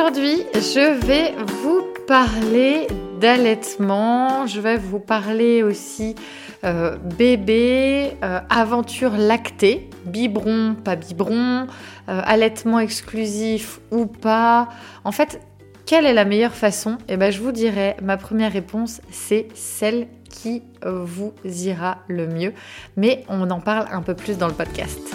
Aujourd'hui, je vais vous parler d'allaitement, je vais vous parler aussi euh, bébé, euh, aventure lactée, biberon, pas biberon, euh, allaitement exclusif ou pas. En fait, quelle est la meilleure façon? Eh bien, je vous dirais, ma première réponse, c'est celle qui vous ira le mieux. Mais on en parle un peu plus dans le podcast.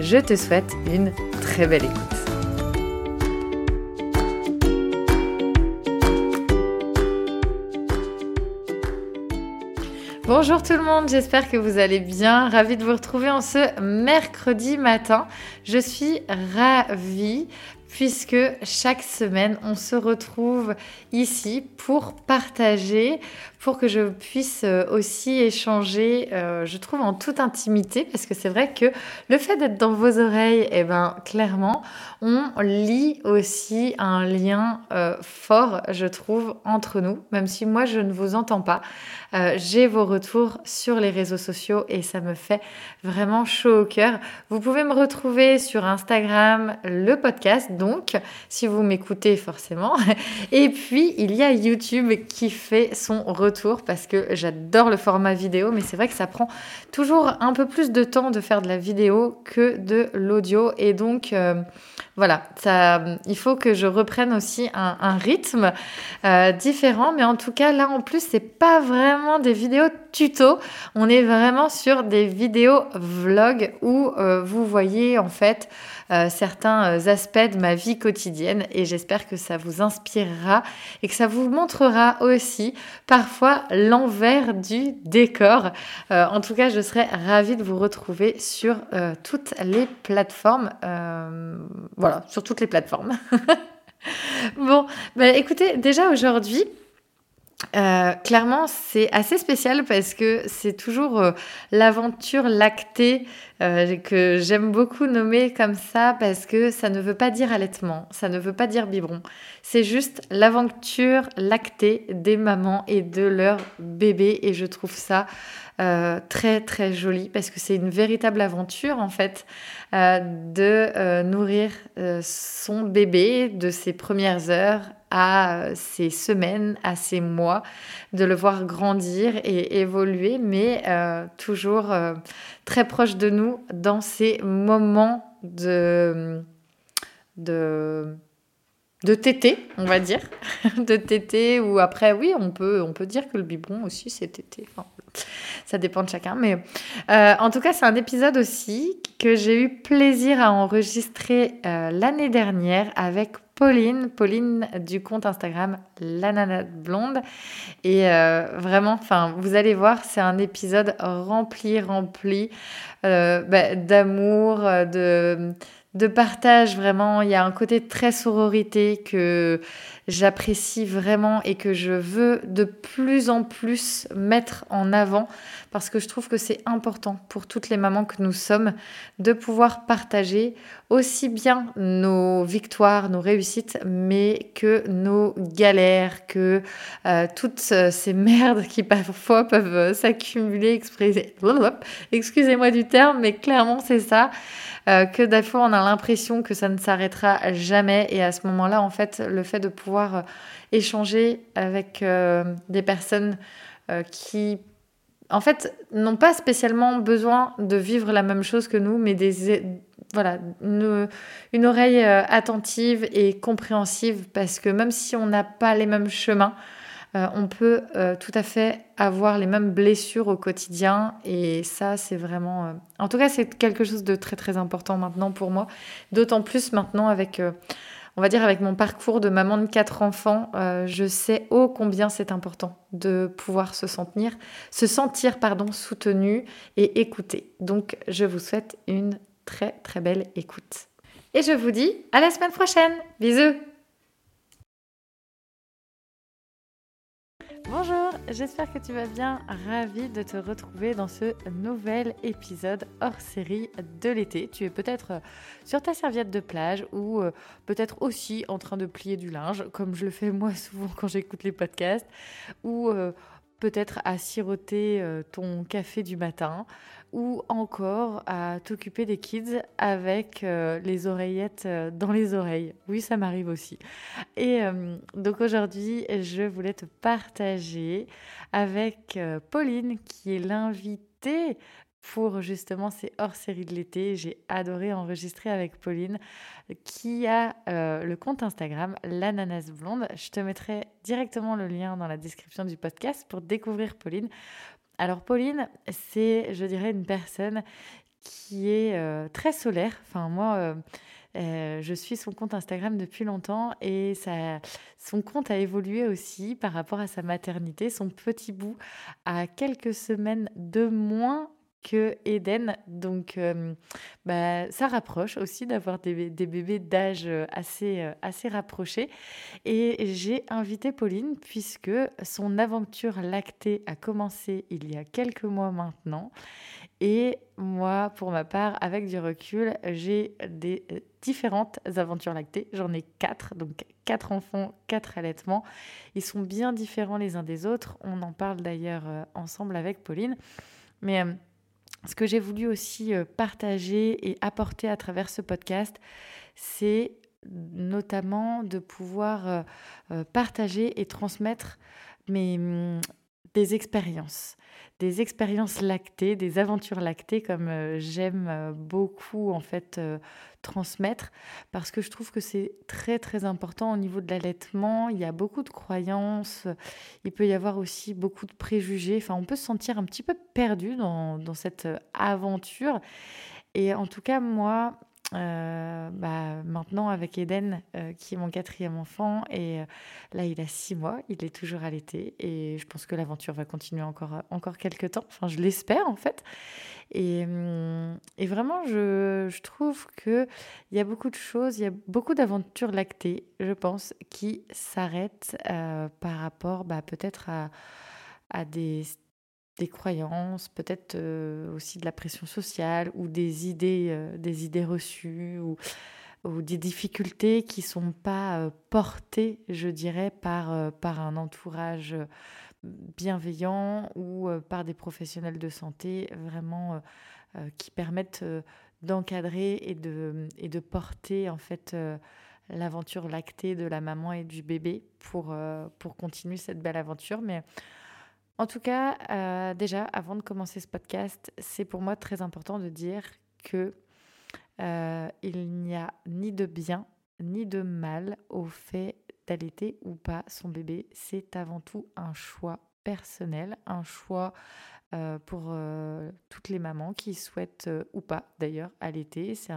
Je te souhaite une très belle écoute. Bonjour tout le monde, j'espère que vous allez bien. Ravie de vous retrouver en ce mercredi matin. Je suis ravie puisque chaque semaine, on se retrouve ici pour partager, pour que je puisse euh, aussi échanger, euh, je trouve, en toute intimité, parce que c'est vrai que le fait d'être dans vos oreilles, eh ben, clairement, on lit aussi un lien euh, fort, je trouve, entre nous, même si moi, je ne vous entends pas. J'ai vos retours sur les réseaux sociaux et ça me fait vraiment chaud au cœur. Vous pouvez me retrouver sur Instagram, le podcast, donc, si vous m'écoutez forcément. Et puis, il y a YouTube qui fait son retour parce que j'adore le format vidéo, mais c'est vrai que ça prend toujours un peu plus de temps de faire de la vidéo que de l'audio. Et donc, euh, voilà, ça, il faut que je reprenne aussi un, rythme euh, différent. Mais en tout cas, là, en plus, c'est pas vraiment des vidéos tuto. On est vraiment sur des vidéos vlog où euh, vous voyez en fait euh, certains euh, aspects de ma vie quotidienne et j'espère que ça vous inspirera et que ça vous montrera aussi parfois l'envers du décor. Euh, en tout cas, je serais ravie de vous retrouver sur toutes les plateformes. voilà, sur toutes les plateformes. bon, bah, écoutez, déjà aujourd'hui, euh, clairement, c'est assez spécial parce que c'est toujours euh, l'aventure lactée euh, que j'aime beaucoup nommer comme ça parce que ça ne veut pas dire allaitement, ça ne veut pas dire biberon. C'est juste l'aventure lactée des mamans et de leurs bébés et je trouve ça très très joli parce que c'est une véritable aventure en fait de nourrir son bébé de ses premières heures à ces semaines, à ces mois, de le voir grandir et évoluer, mais euh, toujours euh, très proche de nous dans ces moments de, de, de tété, on va dire, de tété, ou après, oui, on peut, on peut dire que le biberon aussi, c'est tété. ça dépend de chacun, mais euh, en tout cas, c'est un épisode aussi que j'ai eu plaisir à enregistrer l'année dernière avec Pauline, Pauline du compte Instagram La Blonde. Et euh, vraiment, enfin, vous allez voir, c'est un épisode rempli, rempli euh, bah, d'amour, de de partage vraiment. Il y a un côté très sororité que j'apprécie vraiment et que je veux de plus en plus mettre en avant parce que je trouve que c'est important pour toutes les mamans que nous sommes de pouvoir partager aussi bien nos victoires, nos réussites, mais que nos galères, que euh, toutes ces merdes qui parfois peuvent s'accumuler. Excusez-moi du terme, mais clairement c'est ça. Euh, que des fois on a l'impression que ça ne s'arrêtera jamais. Et à ce moment-là, en fait, le fait de pouvoir euh, échanger avec euh, des personnes qui, en fait, n'ont pas spécialement besoin de vivre la même chose que nous, mais des, voilà, une, une oreille attentive et compréhensive, parce que même si on n'a pas les mêmes chemins, euh, on peut euh, tout à fait avoir les mêmes blessures au quotidien et ça c'est vraiment euh, en tout cas c'est quelque chose de très très important maintenant pour moi. D'autant plus maintenant avec on va dire avec mon parcours de maman de quatre enfants je sais ô combien c'est important de pouvoir se sentir se sentir pardon soutenu et écouté. Donc je vous souhaite une très très belle écoute. Et je vous dis à la semaine prochaine. Bisous Bonjour, j'espère que tu vas bien. Ravie de te retrouver dans ce nouvel épisode hors série de l'été. Tu es peut-être euh, sur ta serviette de plage ou euh, peut-être aussi en train de plier du linge, comme je le fais moi souvent quand j'écoute les podcasts, ou euh, peut-être à siroter ton café du matin ou encore à t'occuper des kids avec euh, les oreillettes euh, dans les oreilles. Oui, ça m'arrive aussi. Et euh, donc aujourd'hui, je voulais te partager avec Pauline, qui est l'invitée pour justement ces hors-séries de l'été. J'ai adoré enregistrer avec Pauline, qui a le compte Instagram l'ananas blonde. Je te mettrai directement le lien dans la description du podcast pour découvrir Pauline. Alors Pauline, c'est, je dirais, une personne qui est euh, très solaire. Enfin, moi, euh, euh, je suis son compte Instagram depuis longtemps et son compte a évolué aussi par rapport à sa maternité. Son petit bout a quelques semaines de moins que Eden. Donc, bah, ça rapproche aussi d'avoir des, bébés d'âge assez, assez rapprochés. Et j'ai invité Pauline puisque son aventure lactée a commencé il y a quelques mois maintenant. Et moi, pour ma part, avec du recul, j'ai des différentes aventures lactées. J'en ai quatre, donc quatre enfants, quatre allaitements. Ils sont bien différents les uns des autres. On en parle d'ailleurs ensemble avec Pauline. Mais ce que j'ai voulu aussi euh, partager et apporter à travers ce podcast, c'est notamment de pouvoir euh, euh, partager et transmettre mes, hum, des expériences, des expériences lactées, des aventures lactées comme euh, j'aime euh, beaucoup en fait euh, transmettre parce que je trouve que c'est très très important au niveau de l'allaitement. Il y a beaucoup de croyances, il peut y avoir aussi beaucoup de préjugés. Enfin, on peut se sentir un petit peu perdu dans, dans cette aventure. Et en tout cas, moi, euh, bah, maintenant avec Eden, euh, qui est mon quatrième enfant, et euh, là il a six mois, il est toujours allaité, et je pense que l'aventure va continuer encore, encore quelques temps, enfin je l'espère en fait. Et, hum, et vraiment, je, je trouve qu'il y a beaucoup de choses, il y a beaucoup d'aventures lactées, je pense, qui s'arrêtent par rapport bah, peut-être à, à des des croyances, peut-être euh, aussi de la pression sociale ou des idées, euh, des idées reçues ou, des difficultés qui sont pas euh, portées, je dirais, par, par un entourage bienveillant ou par des professionnels de santé vraiment qui permettent d'encadrer et de, et de porter en fait l'aventure lactée de la maman et du bébé pour, pour continuer cette belle aventure. Mais en tout cas, euh, déjà, avant de commencer ce podcast, c'est pour moi très important de dire que euh, il n'y a ni de bien ni de mal au fait d'allaiter ou pas son bébé. C'est avant tout un choix personnel, un choix euh, pour toutes les mamans qui souhaitent ou pas d'ailleurs allaiter. C'est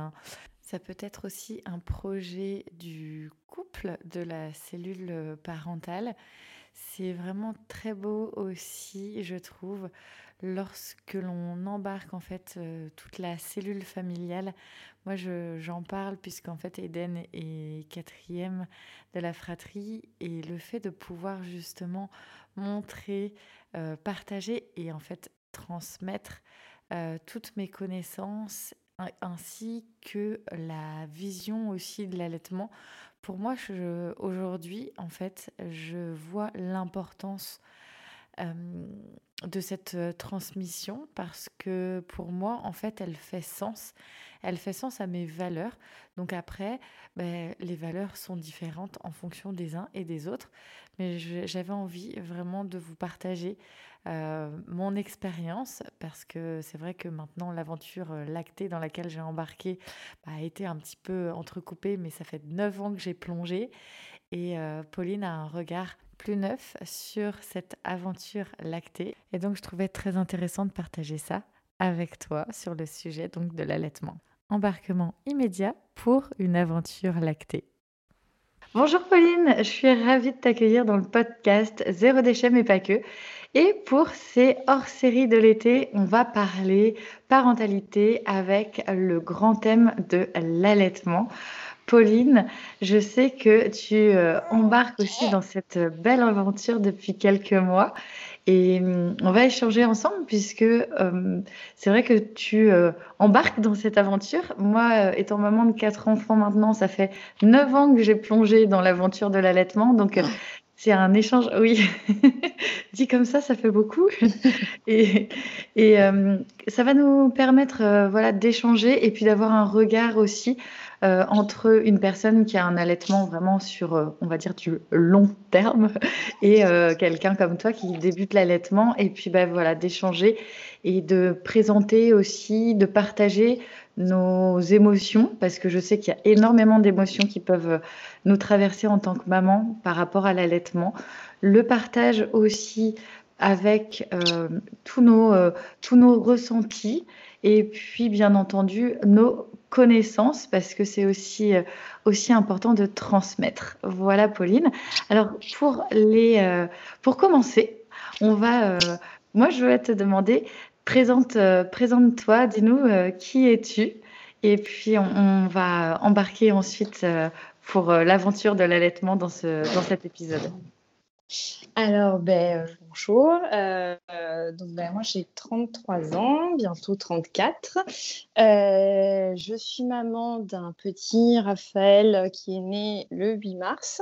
ça peut être aussi un projet du couple, de la cellule parentale C'est vraiment très beau aussi, je trouve, lorsque l'on embarque en fait euh, toute la cellule familiale. Moi, j'en parle puisqu'en fait Eden est quatrième de la fratrie et le fait de pouvoir justement montrer, euh, partager et en fait transmettre euh, toutes mes connaissances ainsi que la vision aussi de l'allaitement. Pour moi, aujourd'hui, en fait, je vois l'importance de cette transmission parce que pour moi, en fait, elle fait sens. Elle fait sens à mes valeurs. Donc après, ben, les valeurs sont différentes en fonction des uns et des autres. Mais j'avais envie vraiment de vous partager mon expérience parce que c'est vrai que maintenant l'aventure lactée dans laquelle j'ai embarqué bah, a été un petit peu entrecoupée, mais ça fait neuf ans que j'ai plongé. Et Pauline a un regard plus neuf sur cette aventure lactée. Et donc, je trouvais très intéressant de partager ça avec toi sur le sujet donc de l'allaitement. Embarquement immédiat pour une aventure lactée. Bonjour Pauline, je suis ravie de t'accueillir dans le podcast Zéro déchet mais pas que. Et pour ces hors-séries de l'été, on va parler parentalité avec le grand thème de l'allaitement. Pauline, je sais que tu euh, embarques aussi dans cette belle aventure depuis quelques mois et hum, on va échanger ensemble puisque hum, c'est vrai que tu euh, embarques dans cette aventure. Moi, euh, étant maman de quatre enfants maintenant, ça fait neuf ans que j'ai plongé dans l'aventure de l'allaitement. Donc, c'est un échange, oui, dit comme ça, ça fait beaucoup. et, et hum, ça va nous permettre voilà, d'échanger et puis d'avoir un regard aussi euh, entre une personne qui a un allaitement vraiment sur, euh, on va dire, du long terme et euh, quelqu'un comme toi qui débute l'allaitement et puis ben, voilà, d'échanger et de présenter aussi, de partager nos émotions parce que je sais qu'il y a énormément d'émotions qui peuvent nous traverser en tant que maman par rapport à l'allaitement. Le partage aussi avec tous, nos, tous nos ressentis et puis bien entendu nos connaissances parce que c'est aussi, euh, aussi important de transmettre. Voilà Pauline. Alors pour, les, euh, pour commencer, on va, euh, moi je vais te demander, présente, présente-toi, dis-nous qui es-tu et puis on, on, va embarquer ensuite pour l'aventure de l'allaitement dans, ce, dans cet épisode. Alors, ben, euh, bonjour. Euh, ben, moi, j'ai 33 ans, bientôt 34. Euh, je suis maman d'un petit Raphaël qui est né le 8 mars.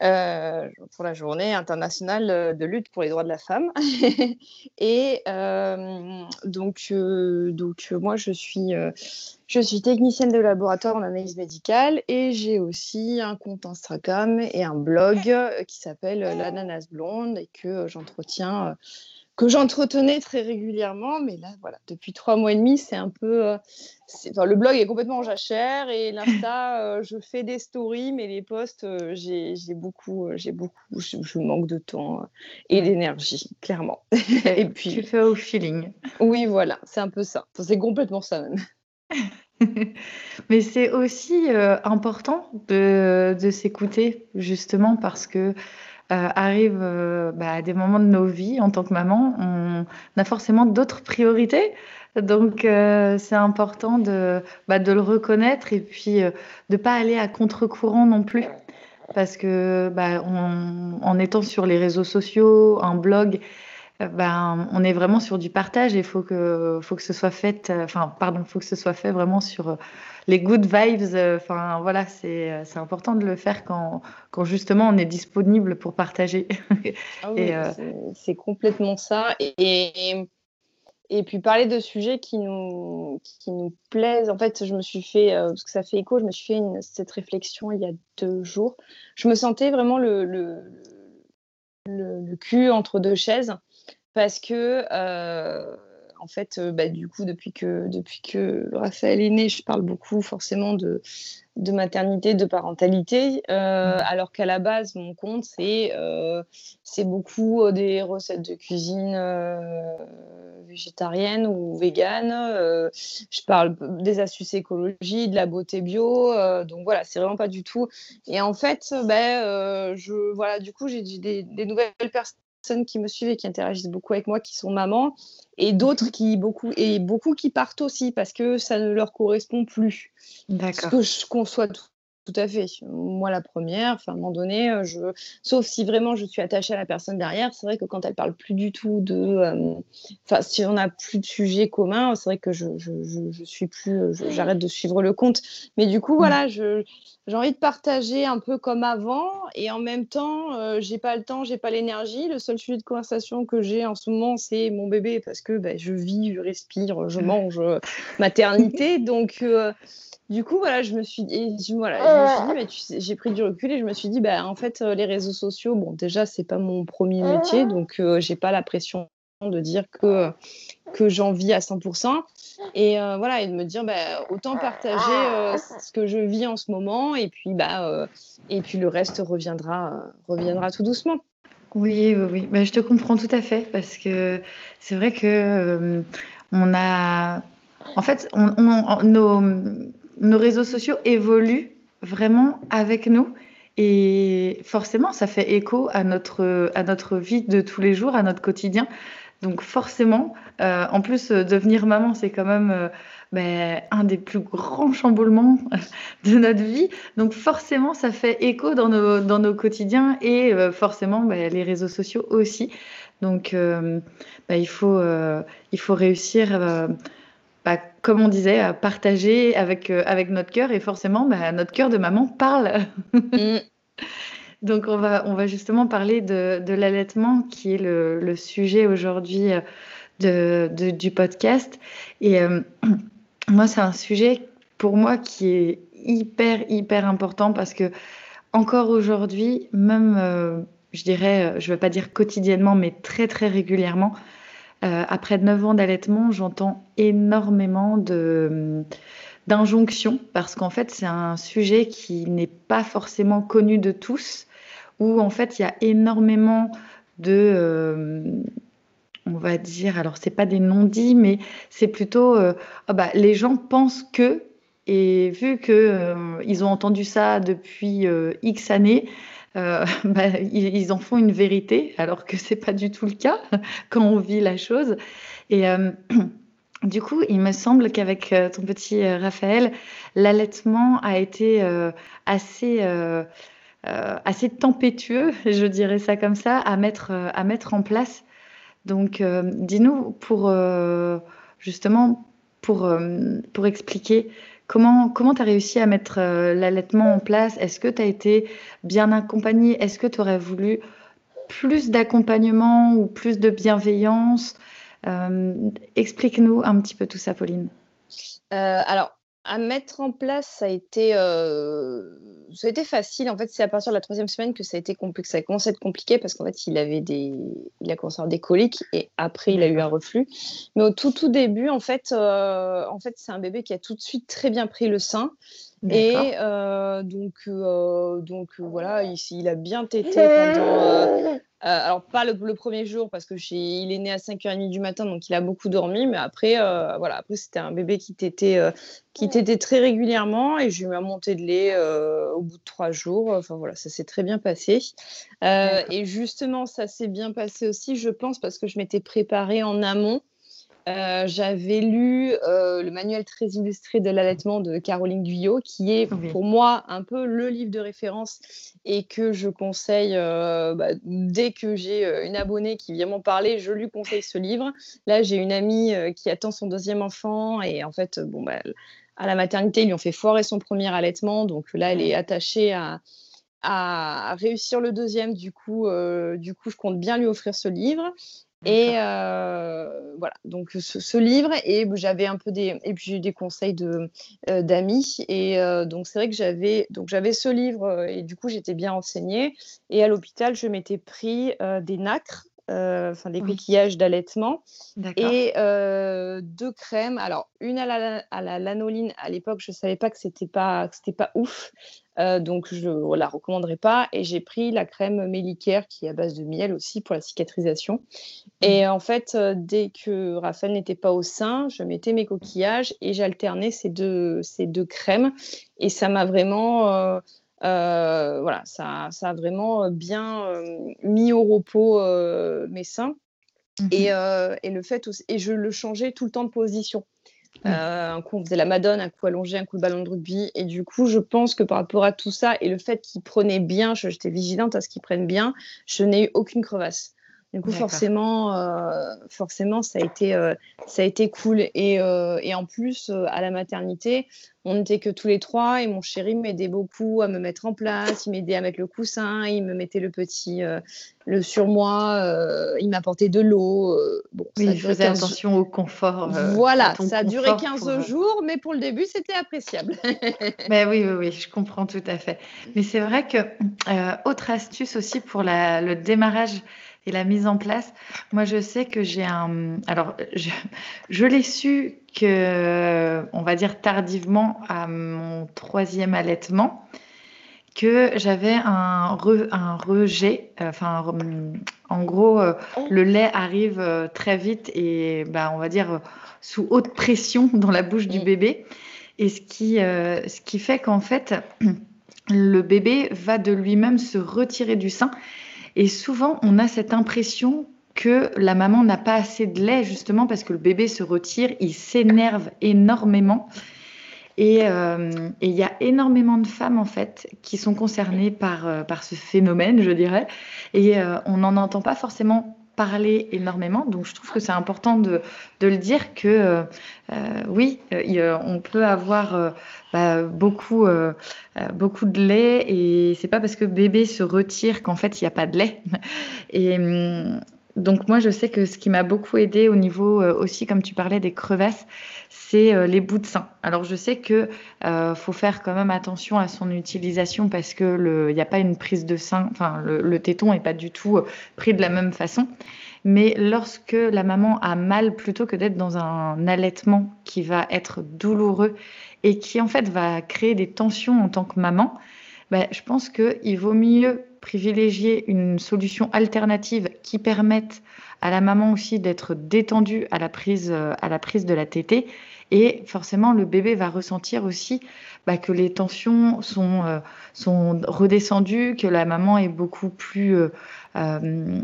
Euh, pour la journée internationale euh, de lutte pour les droits de la femme. et euh, donc, donc moi, je suis, je suis technicienne de laboratoire en analyse médicale et j'ai aussi un compte Instagram et un blog qui s'appelle l'ananas blonde et que j'entretiens que j'entretenais très régulièrement. Mais là, voilà, depuis trois mois et demi, c'est un peu. Euh, enfin, le blog est complètement en jachère et l'Insta, euh, je fais des stories, mais les posts, euh, j'ai beaucoup, j'ai beaucoup, je, manque de temps et d'énergie, clairement. et puis. Tu fais au feeling. Oui, voilà, c'est un peu ça. c'est complètement ça même. Mais c'est aussi important de, de s'écouter, justement, parce que arrive euh, bah, à des moments de nos vies en tant que maman, on a forcément d'autres priorités. Donc euh, c'est important de, bah, de le reconnaître et puis de ne pas aller à contre-courant non plus. Parce que bah, en étant sur les réseaux sociaux, un blog, on est vraiment sur du partage et il faut que, faut que ce soit fait, enfin, pardon, faut que ce soit fait vraiment sur les good vibes. Enfin, voilà, c'est, c'est important de le faire quand, quand justement on est disponible pour partager. Ah oui, euh, c'est, complètement ça. Et, et, puis parler de sujets qui nous, qui nous plaisent. En fait, je me suis fait, euh, parce que ça fait écho, je me suis fait cette réflexion il y a deux jours. Je me sentais vraiment le, le, le, le cul entre deux chaises parce que, euh, en fait, bah, du coup, depuis que, depuis que Raphaël est né, je parle beaucoup forcément de, de maternité, de parentalité, euh, mmh. alors qu'à la base, mon compte, c'est euh, beaucoup euh, des recettes de cuisine euh, végétarienne ou végane. je parle des astuces écologie, de la beauté bio. donc voilà, c'est vraiment pas du tout. Et en fait, ben, je, voilà, du coup, j'ai des, des nouvelles personnes qui me suivent et qui interagissent beaucoup avec moi, qui sont mamans et d'autres mhm. qui beaucoup et beaucoup qui partent aussi parce que ça ne leur correspond plus. Ce que je conçois tout, tout à fait. Moi, la première, enfin, à un moment donné, euh, je... sauf si vraiment je suis attachée à la personne derrière, c'est vrai que quand elle parle plus du tout de. Euh, enfin, si on n'a plus de sujet commun, c'est vrai que je, je, je, suis plus. J'arrête de suivre le compte. Mais du coup, voilà, je, j'ai envie de partager un peu comme avant et en même temps, euh, j'ai pas le temps, j'ai pas l'énergie. Le seul sujet de conversation que j'ai en ce moment, c'est mon bébé parce que ben, je vis, je respire, je mange, maternité. Donc, du coup, voilà, je me suis, et voilà, je dit, j'ai pris du recul et je me suis dit, bah, en fait, euh, les réseaux sociaux, bon, déjà, c'est pas mon premier métier, donc euh, j'ai pas la pression de dire que, que j'en vis à 100%. Et euh, voilà, et de me dire, bah, autant partager ce que je vis en ce moment, et puis, bah, et puis le reste reviendra, reviendra tout doucement. Oui, oui, oui. Bah, je te comprends tout à fait, parce que c'est vrai que on a. En fait, on, on, nos, nos réseaux sociaux évoluent vraiment avec nous. Et forcément, ça fait écho à notre, à notre vie de tous les jours, à notre quotidien. Donc forcément, euh, en plus, euh, devenir maman, c'est quand même euh, ben, un des plus grands chamboulements de notre vie. Donc forcément, ça fait écho dans nos, dans nos quotidiens et forcément, ben, les réseaux sociaux aussi. Donc ben, il, faut, il faut réussir comme on disait, à partager avec, euh, avec notre cœur. Et forcément, bah, notre cœur de maman parle. Mm. Donc, on va, on va justement parler de, de l'allaitement, qui est le, le sujet aujourd'hui euh, de, de, du podcast. Et euh, moi, c'est un sujet pour moi qui est hyper, hyper important parce que encore aujourd'hui, même, je dirais, je ne veux pas dire quotidiennement, mais très, très régulièrement, euh, après 9 ans d'allaitement, j'entends énormément de d'injonctions parce qu'en fait c'est un sujet qui n'est pas forcément connu de tous où en fait il y a énormément de euh, on va dire alors c'est pas des non-dits mais c'est plutôt euh, ah bah, les gens pensent que et vu que ils ont entendu ça depuis X années euh, bah, ils, en font une vérité, alors que c'est pas du tout le cas quand on vit la chose. Et euh, du coup, il me semble qu'avec euh, ton petit Raphaël, l'allaitement a été assez assez tempétueux, je dirais ça comme ça, à mettre à mettre en place. Donc, dis-nous pour justement pour pour expliquer Comment as réussi à mettre euh, l'allaitement en place? Est-ce que tu as été bien accompagnée? Est-ce que tu aurais voulu plus d'accompagnement ou plus de bienveillance? Euh, Explique-nous un petit peu tout ça, Pauline. Euh, alors, à mettre en place, ça a été, euh, ça a été facile. En fait, c'est à partir de la troisième semaine que ça a été compliqué, ça a commencé à être compliqué parce qu'en fait, il avait des, il a commencé à avoir des coliques et après, il a eu un reflux. Mais au tout tout début, en fait, euh, en fait, c'est un bébé qui a tout de suite très bien pris le sein. Et euh, donc, donc voilà, il, il, a bien tété pendant, euh, alors, pas le, premier jour parce que il est né à 5h30 du matin, donc il a beaucoup dormi. Mais après, euh, voilà, après c'était un bébé qui t'était euh, qui très régulièrement et j'ai eu ma montée de lait au bout de trois jours. Enfin voilà, ça s'est très bien passé. et justement, ça s'est bien passé aussi, je pense, parce que je m'étais préparée en amont. Euh, j'avais lu euh, le manuel très illustré de l'allaitement de Caroline Guyot, qui est pour moi un peu le livre de référence et que je conseille euh, bah, dès que j'ai une abonnée qui vient m'en parler, je lui conseille ce livre. Là, j'ai une amie qui attend son deuxième enfant et en fait, bon, bah, à la maternité, ils lui ont fait foirer son premier allaitement, donc là, elle est attachée à, à réussir le deuxième. Du coup, du coup, je compte bien lui offrir ce livre. Et euh, voilà, donc ce, livre, et j'avais un peu des, et puis eu des conseils de euh, d'amis, et euh, donc c'est vrai que j'avais, donc j'avais ce livre, et du coup j'étais bien renseignée, et à l'hôpital je m'étais pris des nacres enfin des coquillages d'allaitement, et deux crèmes. Alors une à la, à la lanoline. À l'époque, je savais pas que c'était pas c'était pas ouf, donc je ne la recommanderais pas. Et j'ai pris la crème Mélicare qui est à base de miel aussi pour la cicatrisation. Et mmh. en fait, dès que Raphaël n'était pas au sein, je mettais mes coquillages et j'alternais ces deux, ces deux crèmes. Et ça m'a vraiment euh, voilà, ça, ça, a vraiment euh, bien euh, mis au repos mes seins. Mmh et, et, le fait aussi, et je le changeais tout le temps de position. Un coup, on faisait la madone, un coup allongé, un coup le ballon de rugby. Et du coup, je pense que par rapport à tout ça et le fait qu'il prenait bien, j'étais vigilante à ce qu'il prenne bien, je n'ai eu aucune crevasse. Du coup, forcément, euh, forcément, ça a été, euh, ça a été cool. Et, euh, et en plus, à la maternité, on n'était que tous les trois et mon chéri m'aidait beaucoup à me mettre en place. Il m'aidait à mettre le coussin, il me mettait le petit le sur moi, il m'apportait de l'eau. bon, oui, il faisait attention au confort. voilà, ça a duré 15 jours, mais pour le début, c'était appréciable. mais oui, oui, oui, je comprends tout à fait. Mais c'est vrai que, autre astuce aussi pour la, le démarrage et la mise en place. Moi, je sais que j'ai un. Alors, je, l'ai su que, on va dire tardivement à mon troisième allaitement, que j'avais un, un rejet. Enfin, en gros, euh, oh. le lait arrive euh, très vite et, bah, on va dire, sous haute pression dans la bouche du bébé. Et ce qui, euh, ce qui fait qu'en fait, le bébé va de lui-même se retirer du sein et souvent, on a cette impression que la maman n'a pas assez de lait, justement parce que le bébé se retire, il s'énerve énormément. Et euh, il y a énormément de femmes, en fait, qui sont concernées par, euh, par ce phénomène, je dirais. Et euh, on n'en entend pas forcément parler énormément. Donc, je trouve que c'est important de, de, le dire que euh, euh, oui, euh, on peut avoir bah, beaucoup, beaucoup de lait et c'est pas parce que bébé se retire qu'en fait il n'y a pas de lait. Et hum, donc moi, je sais que ce qui m'a beaucoup aidé au niveau aussi, comme tu parlais des crevasses, c'est les bouts de sein. Alors je sais que faut faire quand même attention à son utilisation parce que il n'y a pas une prise de sein, enfin le, téton est pas du tout pris de la même façon. Mais lorsque la maman a mal, plutôt que d'être dans un allaitement qui va être douloureux et qui en fait va créer des tensions en tant que maman, ben, je pense qu'il vaut mieux privilégier une solution alternative qui permette à la maman aussi d'être détendue à la prise, à la prise de la tétée. Et forcément, le bébé va ressentir aussi bah, que les tensions sont, euh, sont redescendues, que la maman est beaucoup plus euh, euh,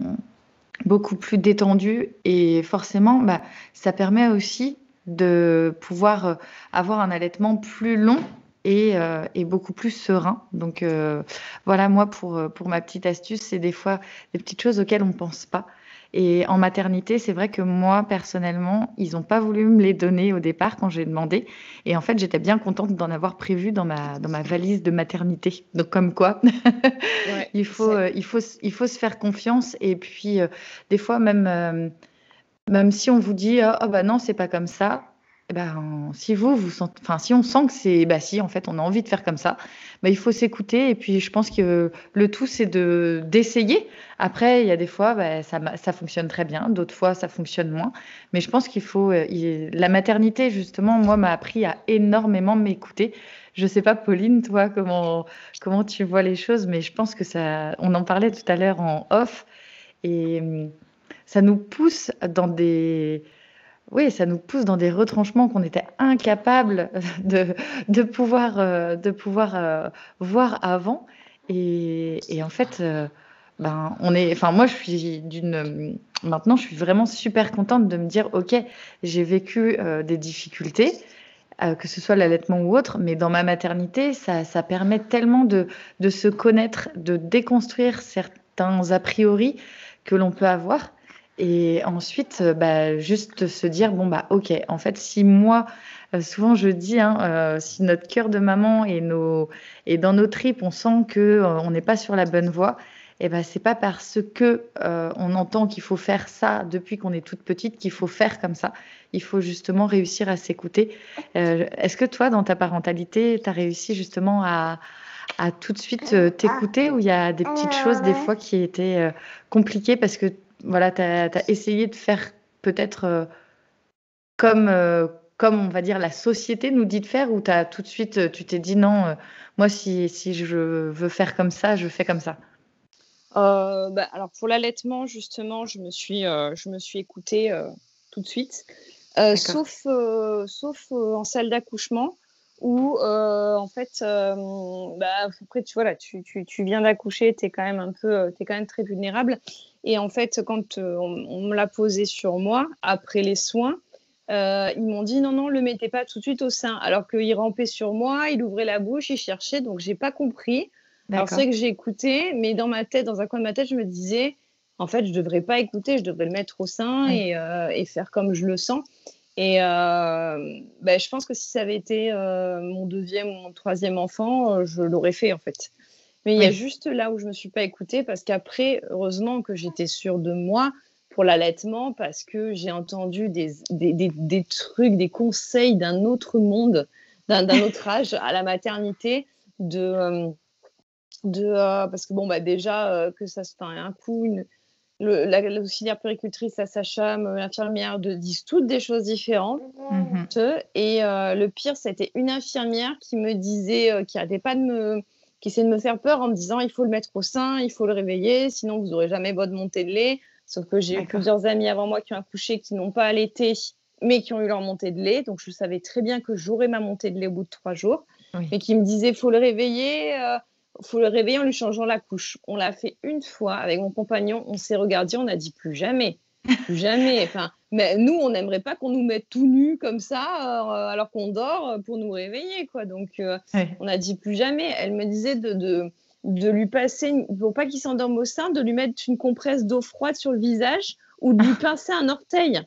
beaucoup plus détendu et forcément, bah, ça permet aussi de pouvoir euh, avoir un allaitement plus long et, euh, et beaucoup plus serein. Donc euh, voilà, moi, pour, pour ma petite astuce, c'est des fois des petites choses auxquelles on ne pense pas. Et en maternité, c'est vrai que moi, personnellement, ils n'ont pas voulu me les donner au départ quand j'ai demandé. Et en fait, j'étais bien contente d'en avoir prévu dans ma, dans ma valise de maternité. Donc, comme quoi, il, faut, euh, il, faut, il faut se faire confiance. Et puis, euh, des fois, même, euh, même si on vous dit, oh, bah non, c'est pas comme ça, ben, si vous, vous sentez, enfin, si on sent que c'est, bah si, en fait, on a envie de faire comme ça, bah, il faut s'écouter. Et puis, je pense que le tout, c'est de d'essayer. Après, il y a des fois, bah, ça, ça fonctionne très bien, d'autres fois, ça fonctionne moins. Mais je pense qu'il faut, euh, la maternité, justement, moi, m'a appris à énormément m'écouter. Je sais pas, Pauline, toi, comment comment tu vois les choses, mais je pense que ça, on en parlait tout à l'heure en off, et hum, ça nous pousse dans des oui, ça nous pousse dans des retranchements qu'on était incapable de, de pouvoir, euh, de pouvoir euh, voir avant. Et, et en fait, euh, ben, on est, enfin, moi, je suis d'une. Maintenant, je suis vraiment super contente de me dire, ok, j'ai vécu des difficultés, que ce soit l'allaitement ou autre, mais dans ma maternité, ça, ça permet tellement de, de se connaître, de déconstruire certains a priori que l'on peut avoir. Et ensuite, euh, bah, juste se dire, bon, bah, ok, en fait, si moi, euh, souvent je dis, hein, euh, si notre cœur de maman et, nos, et dans nos tripes, on sent que on n'est pas sur la bonne voie, et eh ben c'est pas parce que on entend qu'il faut faire ça depuis qu'on est toute petite qu'il faut faire comme ça. Il faut justement réussir à s'écouter. Est-ce que toi, dans ta parentalité, tu as réussi justement à, à tout de suite t'écouter ou il y a des petites choses des fois qui étaient compliquées parce que voilà, tu as, essayé de faire peut-être comme, comme, on va dire, la société nous dit de faire, ou as tout de suite, tu t'es dit non, moi, si, si je veux faire comme ça, je fais comme ça? Euh, bah, alors pour l'allaitement, justement, je me suis, euh, je me suis écoutée euh, tout de suite, sauf, sauf en salle d'accouchement où en fait, bah, après tu vois là, tu, tu, tu viens d'accoucher, tu es quand même un peu, es quand même très vulnérable. Et en fait, quand on, me l'a posé sur moi après les soins, ils m'ont dit non, non, le mettez pas tout de suite au sein. Alors qu'il rampait sur moi, il ouvrait la bouche, il cherchait, donc j'ai pas compris. Alors c'est vrai que j'ai écouté, mais dans ma tête, dans un coin de ma tête, je me disais, en fait, je devrais pas écouter, je devrais le mettre au sein et, euh, et, faire comme je le sens. Et euh, ben, je pense que si ça avait été euh, mon deuxième ou mon troisième enfant, je l'aurais fait en fait. Mais il y a juste là où je me suis pas écoutée parce qu'après, heureusement que j'étais sûre de moi pour l'allaitement parce que j'ai entendu des, des, des, des, trucs, des conseils d'un autre monde, d'un autre âge à la maternité de de, euh, parce que bon, bah, déjà, euh, que ça se fait un coup, une, le, l'auxiliaire péricultrice, la sage-femme, euh, l'infirmière de, disent toutes des choses différentes. Mhm. Et le pire, c'était une infirmière qui me disait, qui n'arrêtait pas de me, qui essayait de me faire peur en me disant il faut le mettre au sein, il faut le réveiller, sinon vous n'aurez jamais votre montée de lait. Sauf que j'ai eu plusieurs amis avant moi qui ont accouché, qui n'ont pas allaité, mais qui ont eu leur montée de lait. Donc je savais très bien que j'aurais ma montée de lait au bout de trois jours. Et qui me disaient il faut le réveiller faut le réveiller en lui changeant la couche. On l'a fait une fois avec mon compagnon, on s'est regardé, on a dit plus jamais, plus jamais. Enfin, mais nous, on n'aimerait pas qu'on nous mette tout nu comme ça euh, alors qu'on dort pour nous réveiller, quoi. Donc, euh, on a dit plus jamais. Elle me disait de, de, de lui passer, pour pas qu'il s'endorme au sein, de lui mettre une compresse d'eau froide sur le visage ou de lui pincer un orteil.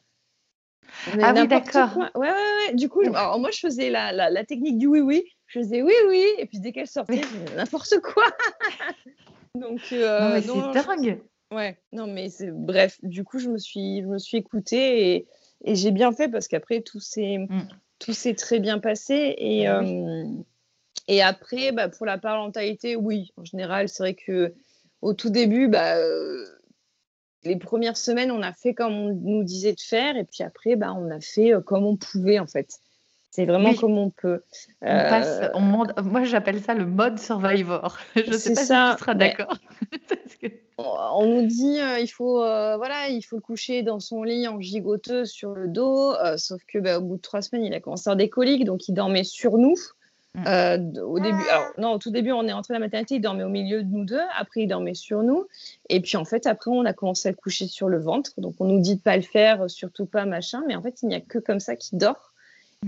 ah oui, d'accord. Ouais, ouais, ouais. Du coup, moi, je faisais la, la, la technique du oui-oui je faisais oui, oui. Et puis dès qu'elle sortait, n'importe quoi. Donc, euh, mais c'est dingue. Ouais, non, mais c'est bref. Du coup, je me suis, je me suis écoutée et, et j'ai bien fait parce qu'après tout s'est, mm. très bien passé et bah euh, et après, bah, pour la parentalité, oui, en général, c'est vrai que au tout début, bah, euh, les premières semaines, on a fait comme on nous disait de faire et puis après, bah, on a fait comme on pouvait en fait. C'est vraiment comme on peut. On passe, euh, moi, j'appelle ça le mode survivor. Je ne sais pas ça, si tu seras d'accord. On nous dit euh, il faut euh, voilà il faut le coucher dans son lit en gigoteuse sur le dos. sauf que bah, au bout de trois semaines, il a commencé à avoir des coliques, donc il dormait sur nous. Mm. au début, alors non, au tout début, on est entré à la maternité, il dormait au milieu de nous deux. Après, il dormait sur nous. Et puis, en fait, après, on a commencé à le coucher sur le ventre. Donc, on nous dit de pas le faire, surtout pas machin. Mais en fait, il n'y a que comme ça qu'il dort.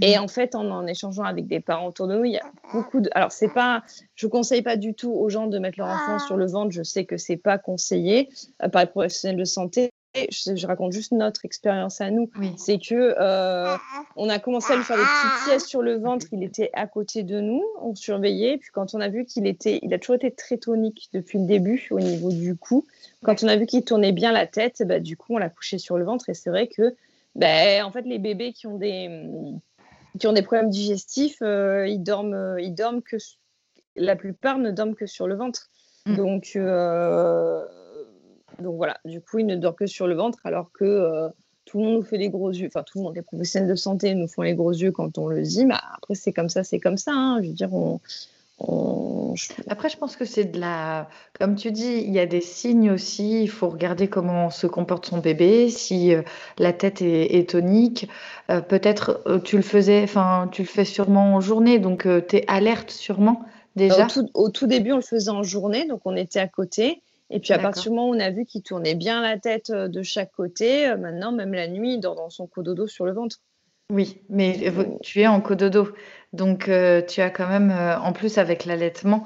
Et mhm. en fait, en, en échangeant avec des parents autour de nous, il y a beaucoup de. Alors, c'est pas. Je conseille pas du tout aux gens de mettre leur enfant sur le ventre. Je sais que c'est pas conseillé euh, par les professionnels de santé. Je, je, raconte juste notre expérience à nous. C'est que euh, on a commencé à lui faire des petites siestes sur le ventre. Il était à côté de nous, on surveillait. Puis quand on a vu qu'il était, il a toujours été très tonique depuis le début au niveau du cou. Quand on a vu qu'il tournait bien la tête, bah, du coup on l'a couché sur le ventre. Et c'est vrai que, bah, en fait, les bébés qui ont des qui ont des problèmes digestifs, euh, ils dorment, euh, ils dorment que la plupart ne dorment que sur le ventre. Mm. Donc, euh, donc voilà. Du coup, ils ne dorment que sur le ventre, alors que tout le monde nous fait des gros yeux. Enfin, tout le monde, les professionnels de santé nous font les gros yeux quand on le dit. Mais après, c'est comme ça, c'est comme ça. Hein. Je veux dire, on, après, je pense que c'est de la. Comme tu dis, il y a des signes aussi. Il faut regarder comment se comporte son bébé, si euh, la tête est, tonique. Euh, peut-être euh, tu le faisais, enfin, tu le fais sûrement en journée, donc tu es alerte sûrement déjà. Au tout, début, on le faisait en journée, donc on était à côté. Et puis à partir du moment où on a vu qu'il tournait bien la tête de chaque côté, maintenant, même la nuit, il dort dans son cododo sur le ventre. Oui, mais tu es en cododo. Donc, euh, tu as quand même, euh, en plus avec l'allaitement,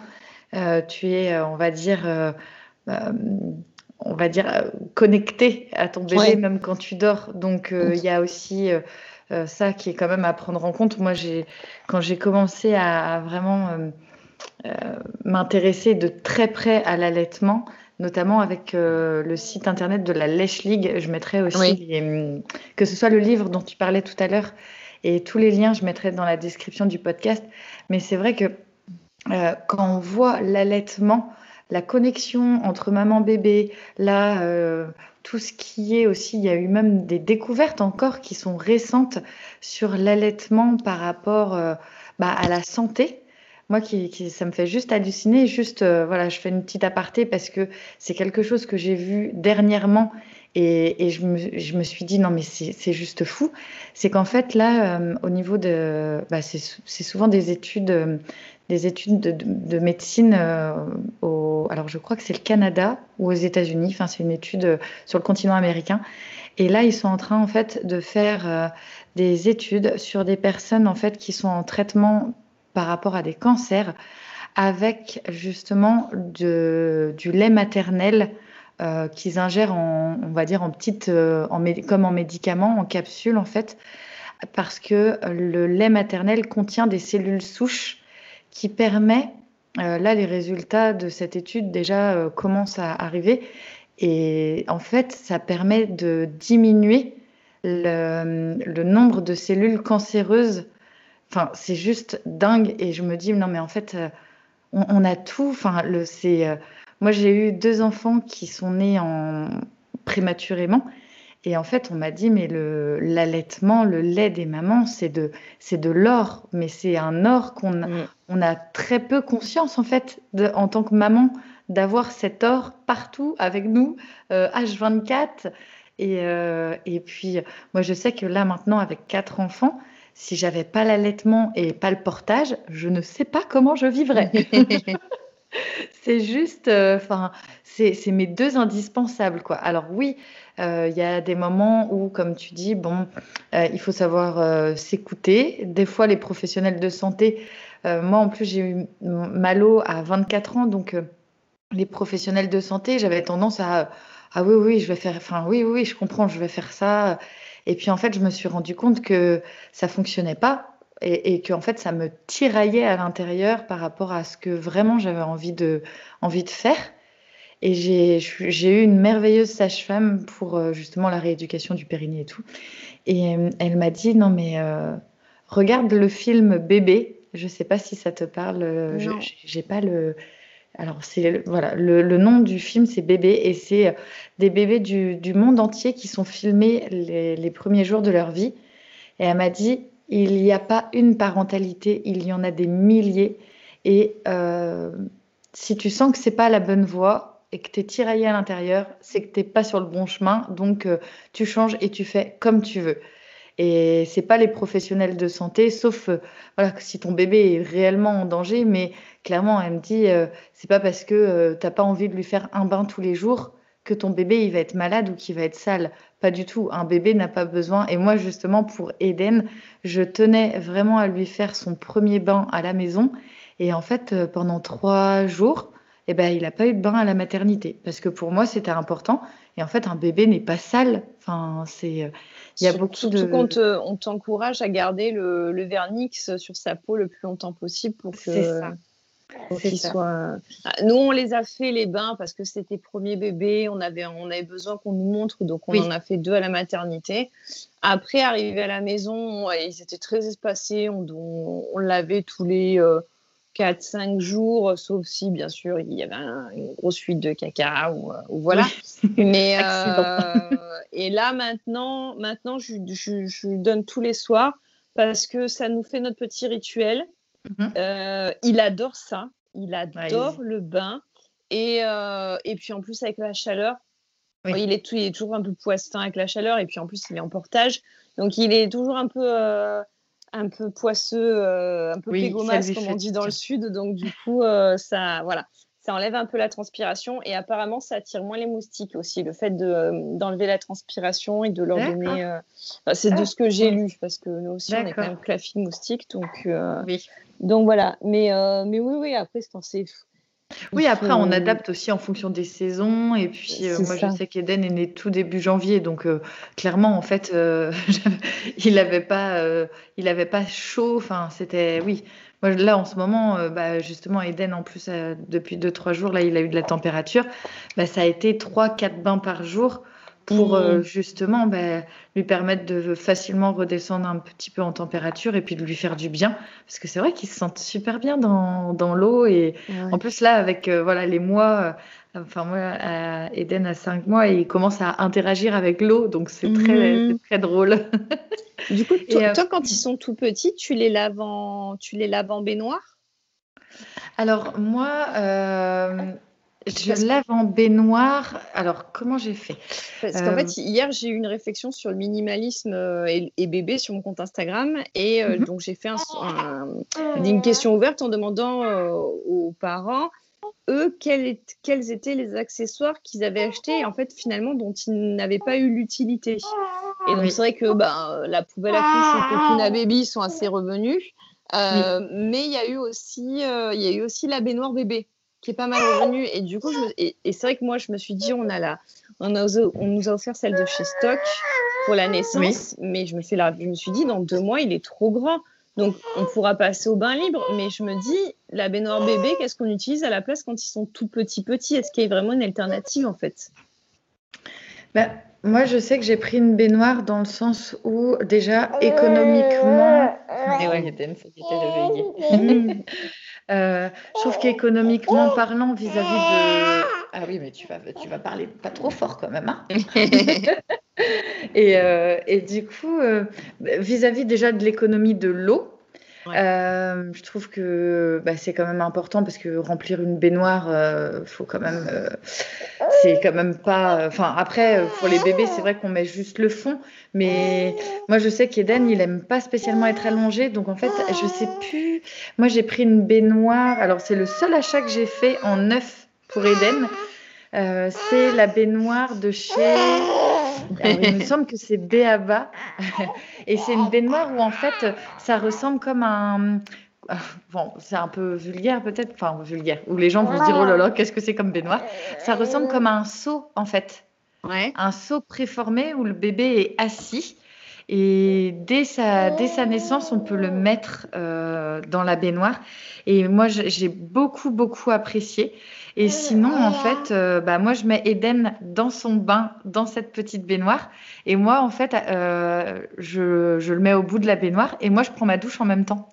euh, tu es, on va dire, on va dire, connecté à ton bébé même quand tu dors. Donc, il y a aussi ça qui est quand même à prendre en compte. Moi, j'ai, quand j'ai commencé à, vraiment m'intéresser de très près à l'allaitement, notamment avec le site internet de la Lèche League. Je mettrai aussi que ce soit le livre dont tu parlais tout à l'heure, et tous les liens, je mettrai dans la description du podcast. Mais c'est vrai que euh, quand on voit l'allaitement, la connexion entre maman-bébé, là, euh, tout ce qui est aussi, il y a eu même des découvertes encore qui sont récentes sur l'allaitement par rapport euh, bah, à la santé. Moi, qui, ça me fait juste halluciner. Juste, euh, voilà, je fais une petite aparté parce que c'est quelque chose que j'ai vu dernièrement et, je, me, suis dit non mais c'est juste fou. C'est qu'en fait là, euh, au niveau de, bah, c'est souvent des études des études de, médecine euh, alors je crois que c'est le Canada ou aux États-Unis. Enfin, c'est une étude euh, sur le continent américain. Et là, ils sont en train en fait de faire euh, des études sur des personnes en fait qui sont en traitement par rapport à des cancers avec justement du lait maternel qu'ils ingèrent en, on va dire en petite, en, comme en médicament, en capsule en fait, parce que le lait maternel contient des cellules souches qui permet, euh, là les résultats de cette étude déjà euh, commencent à arriver, et en fait ça permet de diminuer le, nombre de cellules cancéreuses. Enfin, c'est juste dingue, et je me dis, non mais en fait, euh, on, a tout. Enfin, le, c'est, moi j'ai eu deux enfants qui sont nés en prématurément. Et en fait, on m'a dit, mais le, l'allaitement, le lait des mamans, c'est de, c'est de l'or, mais c'est un or qu'on mm. on a très peu conscience, en fait, de, en tant que maman, d'avoir cet or partout avec nous, H24. Euh, et, euh, et puis, moi, je sais que là, maintenant, avec quatre enfants, si j'avais pas l'allaitement et pas le portage, je ne sais pas comment je vivrais. c'est juste, euh, enfin, c'est, c'est mes deux indispensables, quoi. Alors oui, euh, il y a des moments où, comme tu dis, bon, euh, il faut savoir euh, s'écouter. Des fois, les professionnels de santé, moi en plus, j'ai eu Malo à 24 ans, donc les professionnels de santé, j'avais tendance à ah oui oui je vais faire enfin oui oui je comprends je vais faire ça et puis en fait je me suis rendu compte que ça fonctionnait pas et, et que en fait ça me tiraillait à l'intérieur par rapport à ce que vraiment j'avais envie de envie de faire et j'ai eu une merveilleuse sage-femme pour euh, justement la rééducation du périnée et tout. Et euh, elle m'a dit non mais euh, regarde le film Bébé. Je sais pas si ça te parle. J'ai pas le. Alors c'est voilà le, nom du film c'est Bébé et c'est des bébés du, du, monde entier qui sont filmés les, les premiers jours de leur vie. Et elle m'a dit il n'y a pas une parentalité, il y en a des milliers. Et si tu sens que c'est pas la bonne voie, et que tu es tiraillé à l'intérieur, c'est que tu n'es pas sur le bon chemin. Donc, euh, tu changes et tu fais comme tu veux. Et c'est pas les professionnels de santé, sauf euh, voilà, si ton bébé est réellement en danger. Mais clairement, elle me dit, euh, c'est pas parce que tu n'as pas envie de lui faire un bain tous les jours que ton bébé il va être malade ou qu'il va être sale. Pas du tout. Un bébé n'a pas besoin. Et moi, justement, pour Eden, je tenais vraiment à lui faire son premier bain à la maison. Et en fait, pendant trois jours, eh ben, il n'a pas eu de bain à la maternité. Parce que pour moi, c'était important. Et en fait, un bébé n'est pas sale. Enfin, c'est, euh, il y a beaucoup Surtout de... on t'encourage à garder le, le, vernix sur sa peau le plus longtemps possible pour que. C'est ça. Soit... Ah, nous, on les a fait les bains parce que c'était premier bébé, on avait, on avait besoin qu'on nous montre, donc on en a fait deux à la maternité. Après, arrivé à la maison, ils étaient très espacés, on, on, lavait tous les, euh, 4-5 jours, sauf si, bien sûr, il y avait une grosse fuite de caca ou, euh, voilà. Mais euh, et là maintenant, maintenant, je, je, lui donne tous les soirs parce que ça nous fait notre petit rituel. Mhm. Euh, il adore ça. Il adore le bain. Et, et puis en plus avec la chaleur, il, est il, est toujours un peu poisson avec la chaleur et puis en plus il est en portage. Donc il est toujours un peu un peu poisseux, euh, un peu oui, comme on dit dans le sud. Donc, du coup, euh, ça, voilà, ça enlève un peu la transpiration et apparemment, ça attire moins les moustiques aussi. Le fait d'enlever la transpiration et de leur donner. Euh, c'est de ce que j'ai lu parce que nous aussi, on est quand même clafie moustiques. Donc, oui. donc voilà. Mais, mais oui, oui, après, c'est oui, après, on adapte aussi en fonction des saisons. Et puis, euh, moi, je sais qu'Eden est né tout début janvier. Donc, euh, clairement, en fait, euh, il n'avait pas, il avait pas chaud. Enfin, c'était. Oui. Moi, là, en ce moment, bah, justement, Eden, en plus, depuis 2-3 jours, là, il a eu de la température. Bah, ça a été 3-4 bains par jour pour euh, mmh. justement ben, lui permettre de facilement redescendre un petit peu en température et puis de lui faire du bien. Parce que c'est vrai qu'il se sent super bien dans, dans l'eau. Et en plus, là, avec euh, voilà, les mois, euh, enfin, moi, Eden a 5 mois et il commence à interagir avec l'eau. Donc, c'est très, mmh. très drôle. du coup, toi, quand ils sont tout petits, tu les laves en, tu les laves en baignoire? Alors, moi. Je lave en baignoire. Alors, comment j'ai fait? Parce qu'en fait, euh, hier, j'ai eu une réflexion sur le minimalisme euh, et, bébé sur mon compte Instagram. Et euh, mhm. donc, j'ai fait une question ouverte en demandant aux parents, eux, quels, quels, étaient les accessoires qu'ils avaient achetés, et en fait, finalement, dont ils n'avaient pas eu l'utilité. Et donc, c'est vrai que ben, la poubelle à couche et le baby sont assez revenus. Mais il y a eu aussi, il y a eu aussi la baignoire bébé qui est pas mal revenu. Et du coup, et, c'est vrai que moi, je me suis dit, on a la, on, a, on nous a offert celle de chez Stock pour la naissance, mais je me, fais la, je me suis dit, dans deux mois, il est trop grand. Donc, on pourra passer au bain libre. Mais je me dis, la baignoire bébé, qu'est-ce qu'on utilise à la place quand ils sont tout petits, petits? Est-ce qu'il y a vraiment une alternative, en fait? Ben, Moi, je sais que j'ai pris une baignoire dans le sens où, déjà, économiquement. Et ouais, Euh, je trouve qu'économiquement parlant, vis-à-vis de. Ah oui, mais tu vas, tu vas parler pas trop fort quand même. Hein et, euh, et, du coup, euh, vis-à-vis déjà de l'économie de l'eau, je trouve que bah, c'est quand même important parce que remplir une baignoire, euh, faut quand même, euh, c'est quand même pas. Enfin, après, pour les bébés, c'est vrai qu'on met juste le fond, mais moi, je sais qu'Eden, il aime pas spécialement être allongé, donc en fait, je sais plus. Moi, j'ai pris une baignoire. Alors, c'est le seul achat que j'ai fait en neuf pour Eden. c'est la baignoire de chez il me semble que c'est Béaba. Et c'est une baignoire où en fait, ça ressemble comme un. Bon, c'est un peu vulgaire peut-être, enfin vulgaire, où les gens vont se dire oh là là, qu'est-ce que c'est comme baignoire Ça ressemble comme un seau en fait. Ouais. Un seau préformé où le bébé est assis. Et dès sa, dès sa naissance, on peut le mettre euh, dans la baignoire. Et moi, j'ai beaucoup, beaucoup apprécié. Et sinon, en fait, euh, bah, moi, je mets Eden dans son bain, dans cette petite baignoire. Et moi, en fait, euh, je, je, le mets au bout de la baignoire et moi, je prends ma douche en même temps.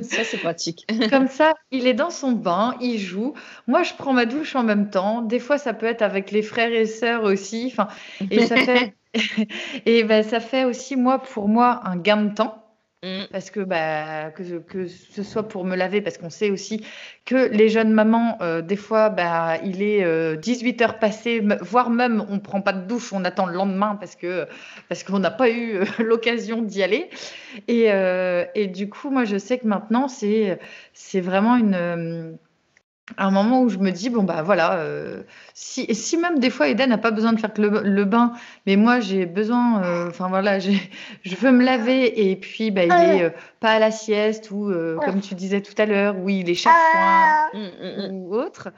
Ça, c'est pratique. Comme ça, il est dans son bain, il joue. Moi, je prends ma douche en même temps. Des fois, ça peut être avec les frères et sœurs aussi. Enfin, et ça fait, et ben, ça fait aussi, moi, pour moi, un gain de temps. Mm. Parce que, bah, que, que, ce soit pour me laver, parce qu'on sait aussi que les jeunes mamans, euh, des fois, bah, il est 18 euh, heures passées, voire même on ne prend pas de douche, on attend le lendemain parce que parce qu'on n'a pas eu euh, l'occasion d'y aller. Et, et, du coup, moi, je sais que maintenant, c'est vraiment une un moment où je me dis bon bah voilà euh, si si même des fois Eden n'a pas besoin de faire le, bain mais moi j'ai besoin euh, enfin voilà je veux me laver et puis bah il est euh, pas à la sieste ou comme tu disais tout à l'heure oui il est chafouin ah. mm, mm, mm. ou autre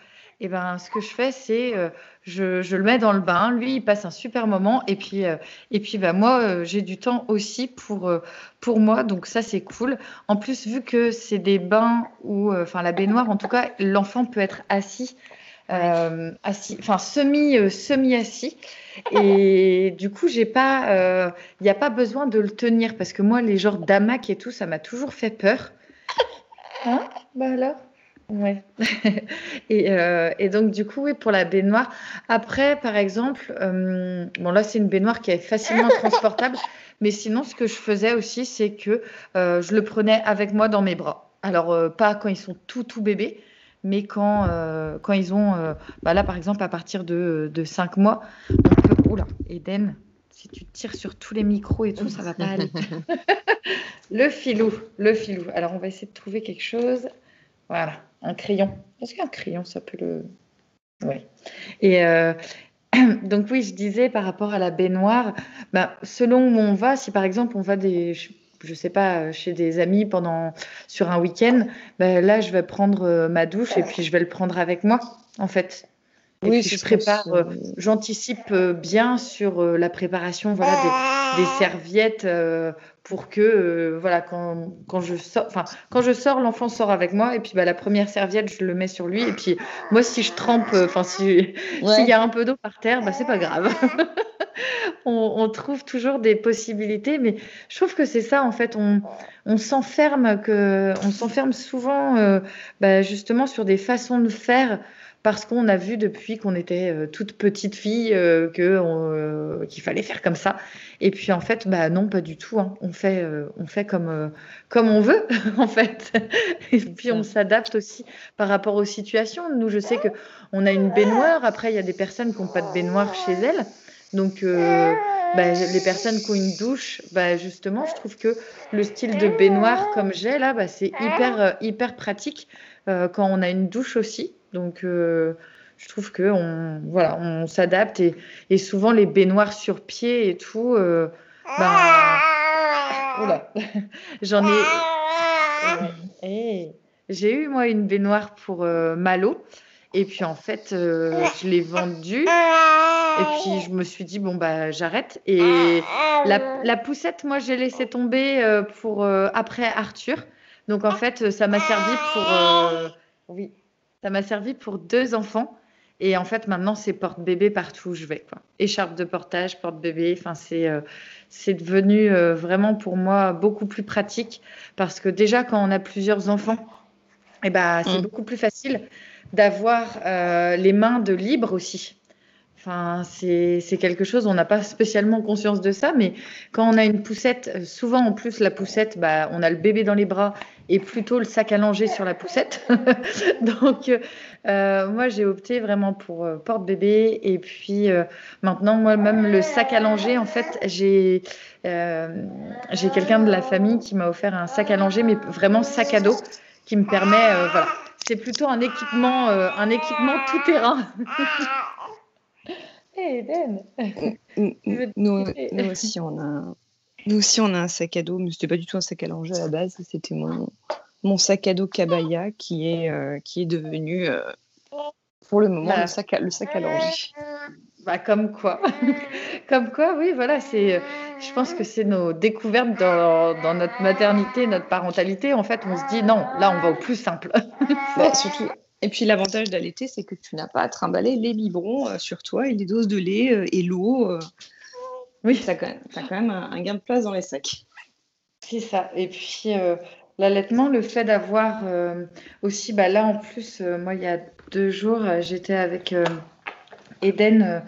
et ben ce que je fais c'est je, le mets dans le bain, lui il passe un super moment et puis euh, et puis bah moi euh, j'ai du temps aussi pour euh, pour moi donc ça c'est cool. En plus vu que c'est des bains où enfin la baignoire en tout cas l'enfant peut être assis assis enfin semi semi assis et du coup j'ai pas il n'y a pas besoin de le tenir parce que moi les genres d'amac et tout ça m'a toujours fait peur. Hein? Bah alors? Ouais. et, euh, et, donc, du coup, oui, pour la baignoire. Après, par exemple, euh, bon, là, c'est une baignoire qui est facilement transportable. Mais sinon, ce que je faisais aussi, c'est que euh, je le prenais avec moi dans mes bras. Alors, pas quand ils sont tout, tout bébés, mais quand, quand ils ont, bah là, par exemple, à partir de, de 5 mois, on peut. Oula, Eden, si tu tires sur tous les micros et tout, ça va pas aller. le filou, le filou. Alors, on va essayer de trouver quelque chose. Voilà un crayon. Est-ce qu'un crayon, ça peut le. Oui. Et euh, donc, oui, je disais par rapport à la baignoire, bah, selon où on va, si par exemple on va des. Je sais pas, chez des amis pendant sur un week-end, bah, là je vais prendre euh, ma douche et puis je vais le prendre avec moi, en fait oui, je prépare, euh, j'anticipe euh, bien sur euh, la préparation voilà, des, serviettes pour que voilà, quand, quand je sors, enfin, quand je sors, l'enfant sort avec moi et puis bah, la première serviette, je le mets sur lui. Et puis moi, si je trempe, enfin, s'il y a un peu d'eau par terre, bah, c'est pas grave. on, trouve toujours des possibilités, mais je trouve que c'est ça en fait. On, on s'enferme que, on s'enferme souvent, euh, bah, justement sur des façons de faire parce qu'on a vu depuis qu'on était euh, toute petite fille euh, euh, qu'il fallait faire comme ça. Et puis en fait, bah non, pas du tout. Hein. On fait, on fait comme comme on veut en fait. Et puis on s'adapte aussi par rapport aux situations. Nous, je sais que on a une baignoire. Après, il y a des personnes qui n'ont pas de baignoire chez elles. Donc bah, les personnes qui ont une douche, bah, justement, je trouve que le style de baignoire comme j'ai là, bah, c'est hyper hyper pratique quand on a une douche aussi. Donc, euh, je trouve que on, voilà, on s'adapte et, souvent les baignoires sur pied et tout, euh, ben, j'en ai. Eh, j'ai eu moi une baignoire pour euh, Malo et puis en fait, je l'ai vendue et puis je me suis dit bon bah j'arrête et la, la, poussette, moi j'ai laissé tomber pour après Arthur. Donc en fait, ça m'a servi pour oui ça m'a servi pour deux enfants. Et en fait, maintenant, c'est porte-bébé partout où je vais. Quoi. Écharpe de portage, porte-bébé. Enfin, c'est euh, c'est devenu euh, vraiment pour moi beaucoup plus pratique parce que déjà, quand on a plusieurs enfants, eh ben, c'est mmh. beaucoup plus facile d'avoir euh, les mains de libre aussi. Enfin, c'est quelque chose, on n'a pas spécialement conscience de ça, mais quand on a une poussette, euh, souvent en plus la poussette, bah, on a le bébé dans les bras et plutôt le sac à sur la poussette. Donc, euh, moi, j'ai opté vraiment pour euh, porte-bébé. Et puis, maintenant, moi-même, le sac à en fait, j'ai quelqu'un de la famille qui m'a offert un sac à mais vraiment sac à dos, qui me permet, voilà. C'est plutôt un équipement, un équipement tout terrain. Eden nous, aussi, on a, nous aussi, on a un sac à dos, mais c'était pas du tout un sac à langer à la base. C'était mon, mon sac à dos Kabaya qui est, euh, qui est devenu, euh, pour le moment, le, sac à, le sac à langer. Bah, comme quoi. comme quoi, oui, voilà, c'est, je pense que c'est nos découvertes dans, dans, notre maternité, notre parentalité. En fait, on se dit non, là, on va au plus simple. Bah, surtout, et puis l'avantage d'allaiter, c'est que tu n'as pas à trimballer les biberons euh, sur toi et les doses de lait euh, et l'eau. Euh. Oui. Tu as, quand même un, gain de place dans les sacs. C'est ça. Et puis l'allaitement, le fait d'avoir aussi, bah, là en plus, moi il y a deux jours, j'étais avec Eden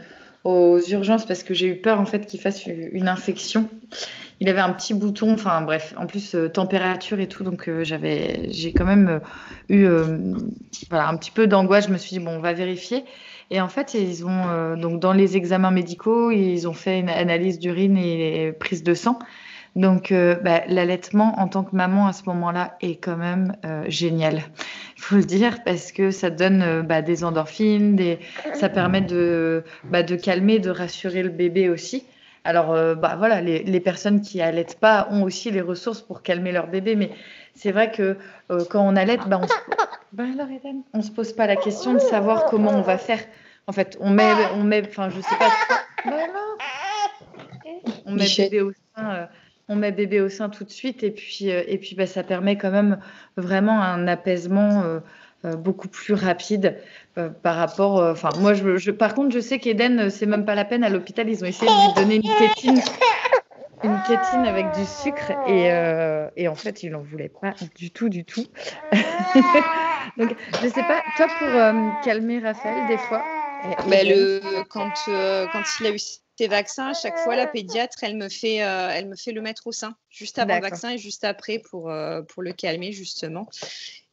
aux urgences parce que j'ai eu peur en fait qu'il fasse une infection il avait un petit bouton, enfin bref, en plus euh, température et tout, donc euh, j'avais, j'ai quand même euh, eu voilà, un petit peu d'angoisse. Je me suis dit bon, on va vérifier. Et en fait, ils ont donc dans les examens médicaux, ils ont fait une analyse d'urine et prise de sang. Donc, bah, l'allaitement en tant que maman à ce moment-là est quand même génial, il faut le dire, parce que ça donne bah, des endorphines, ça permet bah, de calmer, de rassurer le bébé aussi. Alors, euh, bah, voilà, les, personnes qui allaitent pas ont aussi les ressources pour calmer leur bébé, mais c'est vrai que euh, quand on allait, bah, on, se... bah, se pose pas la question de savoir comment on va faire. En fait, on met, on met, enfin, je sais pas. On met bébé au sein. Euh, on met bébé au sein tout de suite et puis, et puis bah, ça permet quand même vraiment un apaisement beaucoup plus rapide euh, par rapport. Euh, enfin, moi, je, par contre, je sais qu'Eden, euh, c'est même pas la peine à l'hôpital. Ils ont essayé de lui donner une kétine, une avec du sucre, et, et en fait, il en voulait pas du tout, du tout. Donc, je sais pas. Toi, pour calmer Raphaël, des fois. Mais le, quand, quand il a eu ses vaccins, à chaque fois, la pédiatre, elle me fait, elle me fait le mettre au sein, juste avant le vaccin et juste après pour, pour le calmer, justement.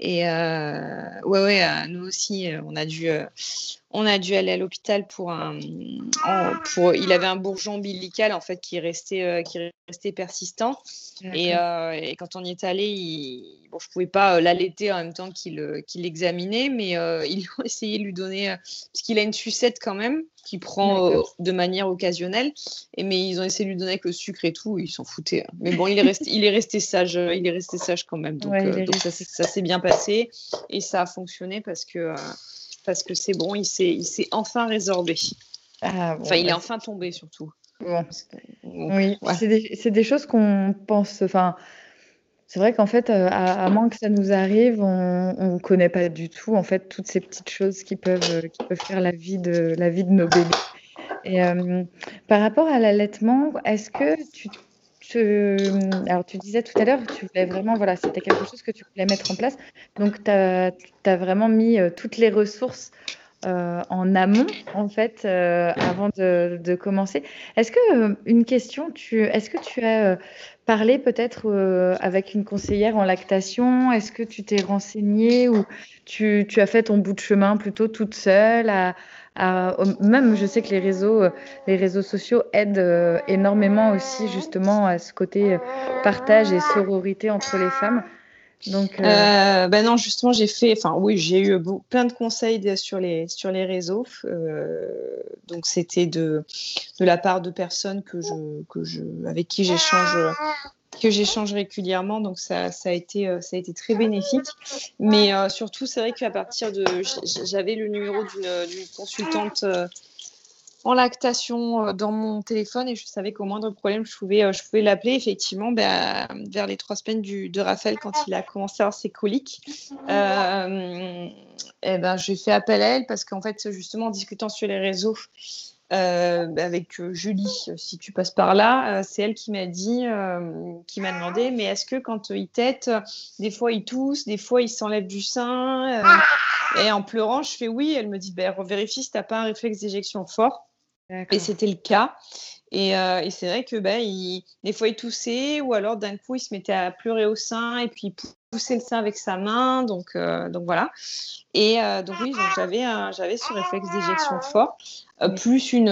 Et euh, ouais, ouais, euh, nous aussi, euh, on a dû, on a dû aller à l'hôpital pour un, pour, il avait un bourgeon ombilical en fait qui restait, qui restait persistant. Et, et, quand on y est allé, il, bon, je pouvais pas l'allaiter en même temps qu'il qu'il l'examinait, mais ils ont essayé de lui donner, parce qu'il a une sucette quand même qui prend de manière occasionnelle, et mais ils ont essayé de lui donner avec le sucre et tout, ils s'en foutaient. Hein. Mais bon, il est resté, il est resté sage, il est resté sage quand même, donc, donc ça, ça s'est bien passé et ça a fonctionné parce que euh, parce que c'est bon, il s'est il s'est enfin résorbé. Ah, enfin, il est bah, enfin tombé surtout. oui, c'est des, des, choses qu'on pense. Enfin, c'est vrai qu'en fait, euh, à, moins que ça nous arrive, on ne connaît pas du tout en fait toutes ces petites choses qui peuvent qui peuvent faire la vie de la vie de nos bébés. Et par rapport à l'allaitement, est-ce que tu alors, tu disais tout à l'heure, tu voulais vraiment, voilà, c'était quelque chose que tu voulais mettre en place. Donc, tu as, vraiment mis toutes les ressources en amont, en fait, avant de, commencer. Est-ce que, une question, tu, est-ce que tu as parler peut-être euh, avec une conseillère en lactation? Est-ce que tu t'es renseignée ou tu, as fait ton bout de chemin plutôt toute seule à, Même, je sais que les réseaux, euh, les réseaux sociaux aident euh, énormément aussi justement à ce côté partage et sororité entre les femmes. Donc, euh... ben non, justement, j'ai fait, enfin oui, j'ai eu plein de conseils sur les, sur les réseaux. donc c'était de, de la part de personnes que je, que je, avec qui j'échange que j'échange régulièrement, donc ça, ça, a été, ça a été très bénéfique. Mais surtout, c'est vrai qu'à partir de, j'avais le numéro d'une consultante en lactation euh, dans mon téléphone et je savais qu'au moindre problème, je pouvais, euh, je pouvais l'appeler. Effectivement, ben, vers les trois semaines de Raphaël, quand il a commencé à avoir ses coliques, euh, et eh ben, j'ai fait appel à elle parce qu'en fait, justement, en discutant sur les réseaux, euh, avec Julie, si tu passes par là, c'est elle qui m'a dit, qui m'a demandé, mais est-ce que quand il tète, des fois il tousse, des fois il s'enlève du sein Et en pleurant, je fais oui. Elle me dit, ben, vérifie si tu n'as pas un réflexe d'éjection fort. Et c'était le cas. Et, euh, et c'est vrai que ben, il, des fois, il toussait ou alors d'un coup, il se mettait à pleurer au sein et puis il poussait le sein avec sa main. Donc, euh, donc voilà. Et euh, donc oui, j'avais, j'avais ce réflexe d'éjection fort, plus une,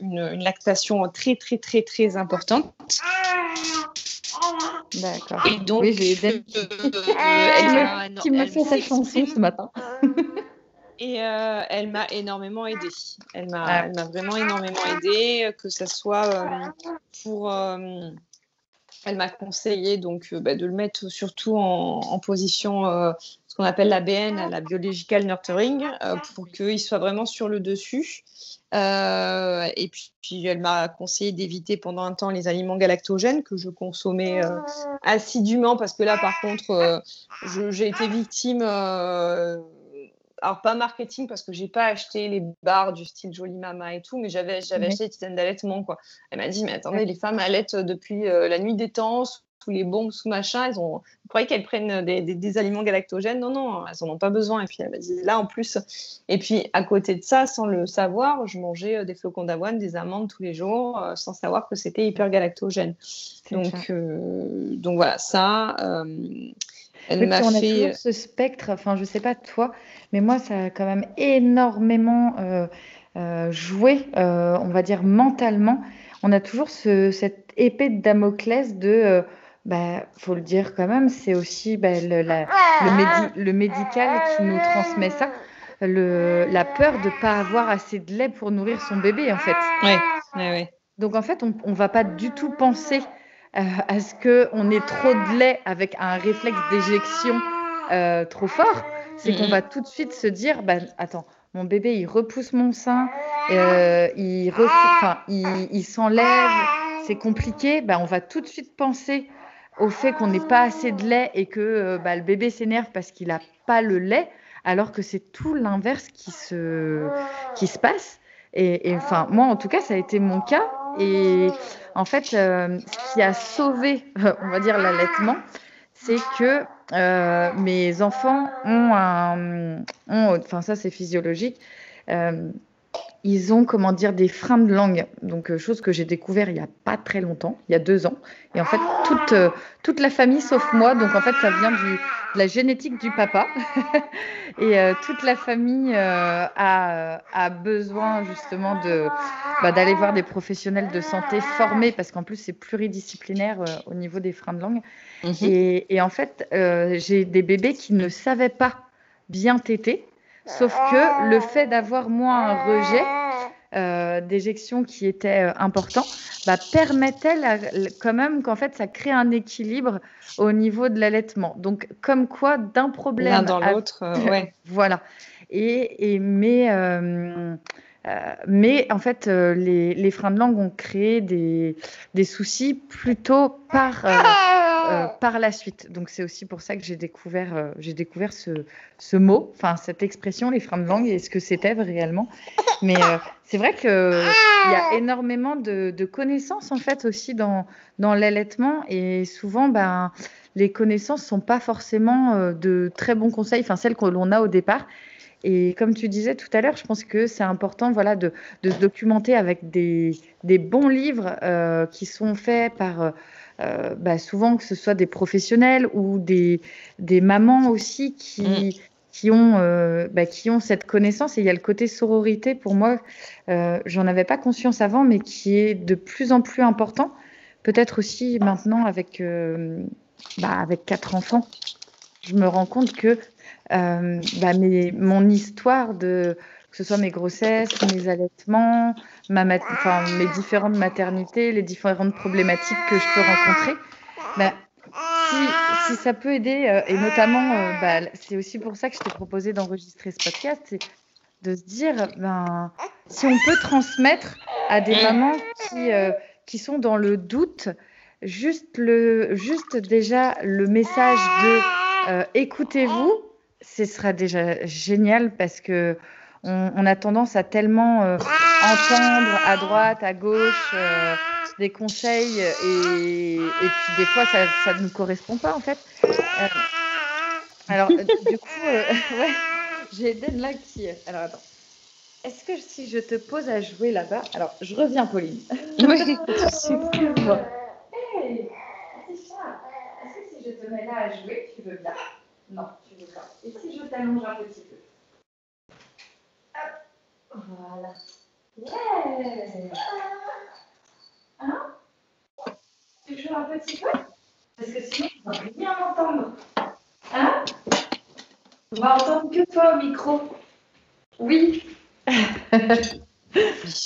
une, une, lactation très, très, très, très importante. D'accord. Et donc, oui, j'ai elle, qui me fait cette chanson ce matin. Et euh, elle m'a énormément aidée. Elle m'a, ah. m'a vraiment énormément aidée, que ce soit euh, pour. Euh, elle m'a conseillé donc bah, de le mettre surtout en, position, ce qu'on appelle la BN, la biological nurturing, pour qu'il soit vraiment sur le dessus. et puis, puis elle m'a conseillé d'éviter pendant un temps les aliments galactogènes que je consommais assidûment parce que là, par contre, j'ai été victime alors pas marketing parce que j'ai pas acheté les barres du style Jolie Mama et tout, mais j'avais j'avais acheté des tisanes d'allaitement quoi. Elle m'a dit mais attendez les femmes allaitent depuis euh, la nuit des temps sous les bombes sous machin, elles ont vous croyez qu'elles prennent des, des, aliments galactogènes? Non non, elles en ont pas besoin. Et puis elle m'a dit là en plus. Et puis à côté de ça sans le savoir, je mangeais euh, des flocons d'avoine, des amandes tous les jours euh, sans savoir que c'était hyper galactogène. Donc donc voilà ça elle m'a fait ce spectre, enfin je sais pas toi, mais moi ça a quand même énormément euh, euh, joué, euh, on va dire mentalement. On a toujours cette épée de Damoclès de, bah, faut le dire quand même, c'est aussi bah, le, le, médical qui nous transmet ça, le, la peur de pas avoir assez de lait pour nourrir son bébé en fait. Ouais, ouais, ouais. Donc en fait, on, on va pas du tout penser euh, à ce qu'on ait trop de lait avec un réflexe d'éjection euh, trop fort, c'est qu'on va tout de suite se dire, bah, attends, mon bébé, il repousse mon sein, euh, il, il, s'enlève, c'est compliqué, bah, on va tout de suite penser au fait qu'on n'ait pas assez de lait et que bah, le bébé s'énerve parce qu'il n'a pas le lait, alors que c'est tout l'inverse qui se, qui se passe. Et, enfin, moi, en tout cas, ça a été mon cas. Et en fait, euh, ce qui a sauvé, on va dire, l'allaitement, c'est que euh, mes enfants ont un. enfin, ça, c'est physiologique. Euh, ils ont, comment dire, des freins de langue. Donc, euh, chose que j'ai découvert il n'y a pas très longtemps, il y a deux ans. Et en fait, toute, euh, toute la famille sauf moi. Donc, en fait, ça vient du, de la génétique du papa. et euh, toute la famille a, a, besoin, justement, de, bah, d'aller voir des professionnels de santé formés, parce qu'en plus, c'est pluridisciplinaire au niveau des freins de langue. Mhm. Et, et, en fait, j'ai des bébés qui ne savaient pas bien téter Sauf que le fait d'avoir moins un rejet euh, d'éjection qui était euh, important bah, permettait quand même qu'en fait ça crée un équilibre au niveau de l'allaitement. Donc comme quoi d'un problème l'un dans l'autre, euh, ouais. voilà. Et, et mais euh, mais en fait, les, les, freins de langue ont créé des, des soucis plutôt par, euh, par la suite. Donc c'est aussi pour ça que j'ai découvert, euh, j'ai découvert ce, ce mot, enfin cette expression, les freins de langue, et ce que c'était réellement. Mais euh, c'est vrai qu'il y a énormément de, de, connaissances en fait aussi dans, dans l'allaitement, et souvent, ben, les connaissances sont pas forcément de très bons conseils, enfin celles que l'on a au départ. Et comme tu disais tout à l'heure, je pense que c'est important voilà, de, de, se documenter avec des, des bons livres euh, qui sont faits par euh, bah, souvent que ce soit des professionnels ou des, des mamans aussi qui, mm. qui, ont, euh, bah, qui ont cette connaissance. Et il y a le côté sororité pour moi, euh, j'en avais pas conscience avant, mais qui est de plus en plus important. Peut-être aussi maintenant avec, bah, avec quatre enfants, je me rends compte que mes, mon histoire de que ce soit mes grossesses, mes allaitements, ma mes différentes maternités, les différentes problématiques que je peux rencontrer, bah, si, si, ça peut aider, euh, et notamment, euh, bah, c'est aussi pour ça que je t'ai proposé d'enregistrer ce podcast, c'est de se dire, ben, si on peut transmettre à des mamans qui, euh, qui sont dans le doute, juste, le, juste déjà le message de écoutez-vous, ce sera déjà génial parce que on, a tendance à tellement euh, entendre à droite, à gauche euh, des conseils et, puis des fois ça ne nous correspond pas en fait. Euh, alors du coup, ouais, j'ai Eden là qui. Alors attends. Est-ce que si je te pose à jouer là-bas, alors je reviens Pauline. Oui, excuse-moi. Hey, est-ce que si je te mets là à jouer, tu veux bien? Non, tu veux pas. Et si je t'allonge un petit peu? Voilà. Yeah Hein? Tu joues un petit peu Parce que sinon, on va rien entendre. Hein? On va entendre que toi au micro. Oui.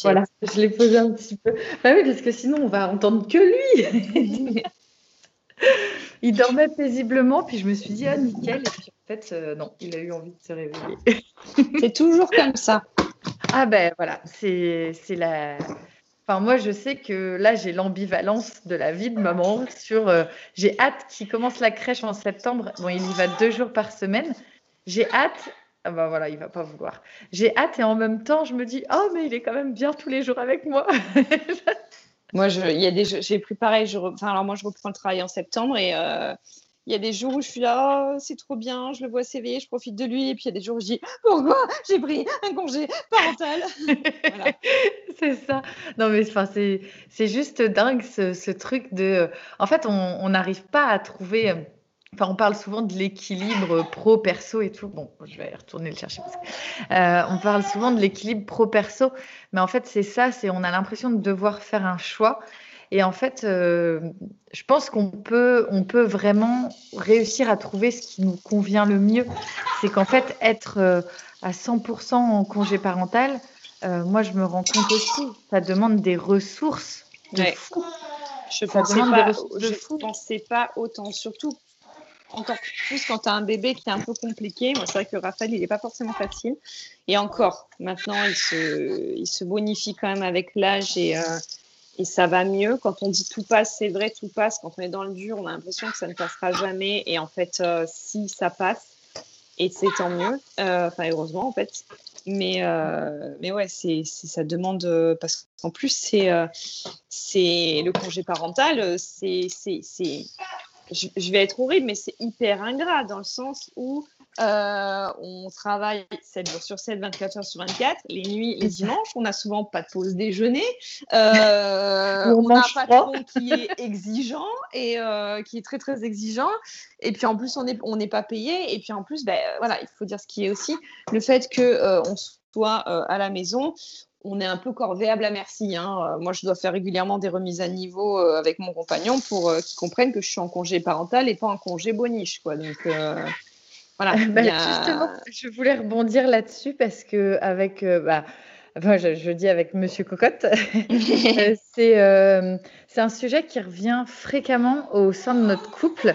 voilà, je l'ai posé un petit peu. Bah oui, parce que sinon, on va entendre que lui. il dormait paisiblement, puis je me suis dit, ah, nickel. Et puis en fait, euh, non, il a eu envie de se réveiller. C'est toujours comme ça. Ah ben voilà, c'est la. Enfin, moi, je sais que là, j'ai l'ambivalence de la vie de maman sur. Euh, j'ai hâte qu'il commence la crèche en septembre. Bon, il y va deux jours par semaine. J'ai hâte. Ah ben voilà, il va pas vouloir. J'ai hâte et en même temps, je me dis, oh, mais il est quand même bien tous les jours avec moi. moi, j'ai pris pareil. Je, enfin, alors moi, je reprends le travail en septembre et euh, il y a des jours où je suis là, oh, c'est trop bien, je le vois s'éveiller, je profite de lui. Et puis il y a des jours où je dis, pourquoi j'ai pris un congé parental? C'est ça. Non, mais c'est juste dingue ce, truc de. En fait, on n'arrive pas à trouver. Enfin, on parle souvent de l'équilibre pro-perso et tout. Bon, je vais retourner le chercher. Euh, on parle souvent de l'équilibre pro-perso, mais en fait, c'est ça. C'est on a l'impression de devoir faire un choix et en fait, euh, je pense qu'on peut, on peut vraiment réussir à trouver ce qui nous convient le mieux. C'est qu'en fait, être euh, à 100% en congé parental, euh, moi, je me rends compte aussi, ça demande des ressources de fou. Je ne pensais, pas, je pensais pas autant, surtout encore plus quand tu as un bébé qui est un peu compliqué. Moi, c'est vrai que Raphaël, il n'est pas forcément facile. Et encore, maintenant, il se, il se bonifie quand même avec l'âge et, et ça va mieux. Quand on dit tout passe, c'est vrai, tout passe. Quand on est dans le dur, on a l'impression que ça ne passera jamais. Et en fait, euh, si ça passe, et c'est tant mieux. Euh, enfin, heureusement, en fait. Mais, euh, mais ouais, c'est, ça demande. parce qu'en plus, c'est, c'est le congé parental, c'est, c'est, je, je, vais être horrible, mais c'est hyper ingrat dans le sens où euh, on travaille 7 jours sur 7, 24 heures sur 24, les nuits, les dimanches. On n'a souvent pas de pause déjeuner. Euh, on, a un patron qui est exigeant et euh, qui est très très exigeant. Et puis en plus, on n'est on pas payé. Et puis en plus, ben, voilà, il faut dire ce qui est aussi le fait que on soit à la maison on est un peu corvéable à merci. Hein. Moi, je dois faire régulièrement des remises à niveau avec mon compagnon pour qu'il comprenne que je suis en congé parental et pas en congé boniche. Quoi. Donc, voilà. Bah, justement, je voulais rebondir là-dessus parce que avec, euh, bah, enfin, je, dis avec Monsieur Cocotte, euh, c'est euh, c'est un sujet qui revient fréquemment au sein de notre couple.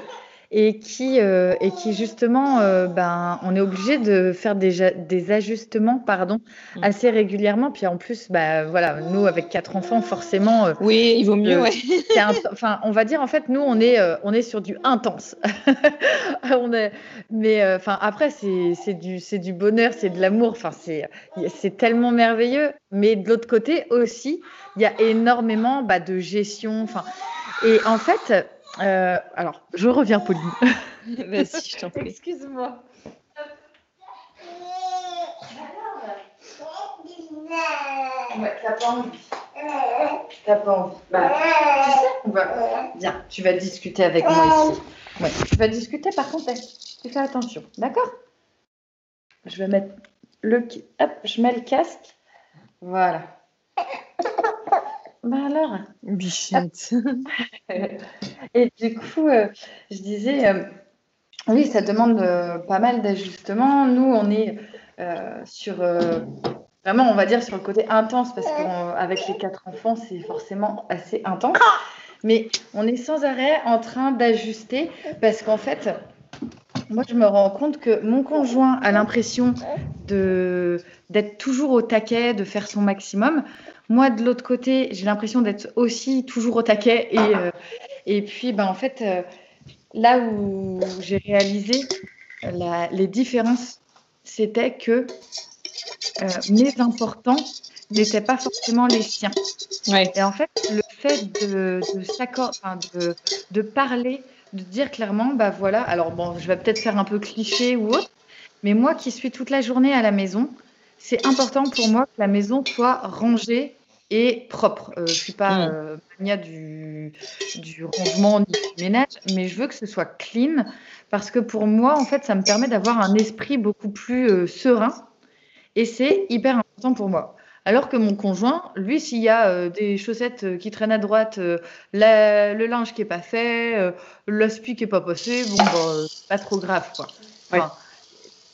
Et qui, euh, et qui justement, euh, ben, on est obligé de faire des, des ajustements pardon, mmh. assez régulièrement. Puis en plus, bah, voilà, nous, avec quatre enfants, forcément. Euh, oui, il vaut mieux, ouais. enfin, on va dire, en fait, nous, on est, on est sur du intense. on est, mais enfin, après, c'est du, du bonheur, c'est de l'amour. Enfin, c'est tellement merveilleux. Mais de l'autre côté aussi, il y a énormément bah, de gestion. Enfin, et en fait, euh, alors, je reviens, Pauline. Vas-y, je t'en prie. Excuse-moi. Ouais, t'as pas envie. T'as pas envie. Bah, tu sais, on va. Viens, tu vas discuter avec moi ici. Ouais, tu vas discuter, par contre, tu fais attention, d'accord? Je vais mettre le. Hop, je mets le casque. Voilà. Bah alors Bichette. Et du coup, euh, je disais, euh, oui, ça demande euh, pas mal d'ajustements. Nous, on est sur, vraiment, on va dire, sur le côté intense, parce qu'avec les quatre enfants, c'est forcément assez intense. Mais on est sans arrêt en train d'ajuster, parce qu'en fait, moi, je me rends compte que mon conjoint a l'impression d'être toujours au taquet, de faire son maximum. Moi, de l'autre côté, j'ai l'impression d'être aussi toujours au taquet. Et, euh, et puis, ben, en fait, euh, là où j'ai réalisé les différences, c'était que euh, mes importants n'étaient pas forcément les siens. Et en fait, le fait de, de, de, parler, de dire clairement, bah voilà, alors bon, je vais peut-être faire un peu cliché ou autre, mais moi qui suis toute la journée à la maison, c'est important pour moi que la maison soit rangée et propre. Euh, je ne suis pas mm. euh, mania du, du, rangement ni du ménage, mais je veux que ce soit clean parce que pour moi, en fait, ça me permet d'avoir un esprit beaucoup plus euh, serein et c'est hyper important pour moi. Alors que mon conjoint, lui, s'il y a des chaussettes qui traînent à droite, le linge qui n'est pas fait, l'aspi qui n'est pas passé, bon, bah, pas trop grave, quoi.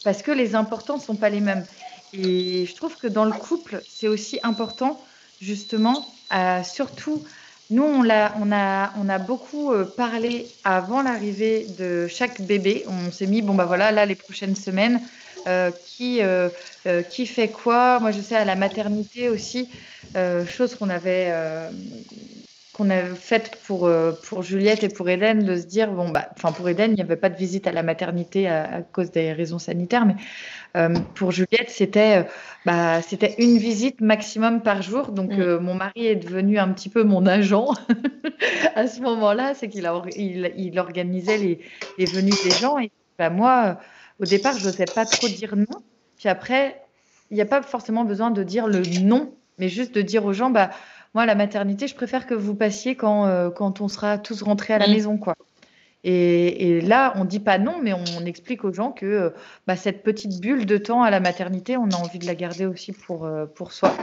Parce que les importants ne sont pas les mêmes. Et je trouve que dans le couple, c'est aussi important, justement, surtout, nous, on a, beaucoup euh, parlé avant l'arrivée de chaque bébé. On s'est mis, bon, bah voilà, là, les prochaines semaines, euh, euh, qui fait quoi. Moi, je sais, à la maternité aussi, chose qu'on avait qu'on a faite pour, pour Juliette et pour Hélène, de se dire, bon, bah, enfin, pour Hélène, il n'y avait pas de visite à la maternité à cause des raisons sanitaires, mais euh, pour Juliette, c'était euh, bah, c'était une visite maximum par jour. Donc, mm. euh, mon mari est devenu un petit peu mon agent à ce moment-là. C'est qu'il il, il, organisait les, les, venues des gens. Et bah, moi, au départ, je n'osais pas trop dire non. Puis après, il n'y a pas forcément besoin de dire le non, mais juste de dire aux gens, bah, moi, la maternité, je préfère que vous passiez quand, quand on sera tous rentrés à la maison. quoi. Et, là, on ne dit pas non, mais on, explique aux gens que bah, cette petite bulle de temps à la maternité, on a envie de la garder aussi pour, euh, pour soi.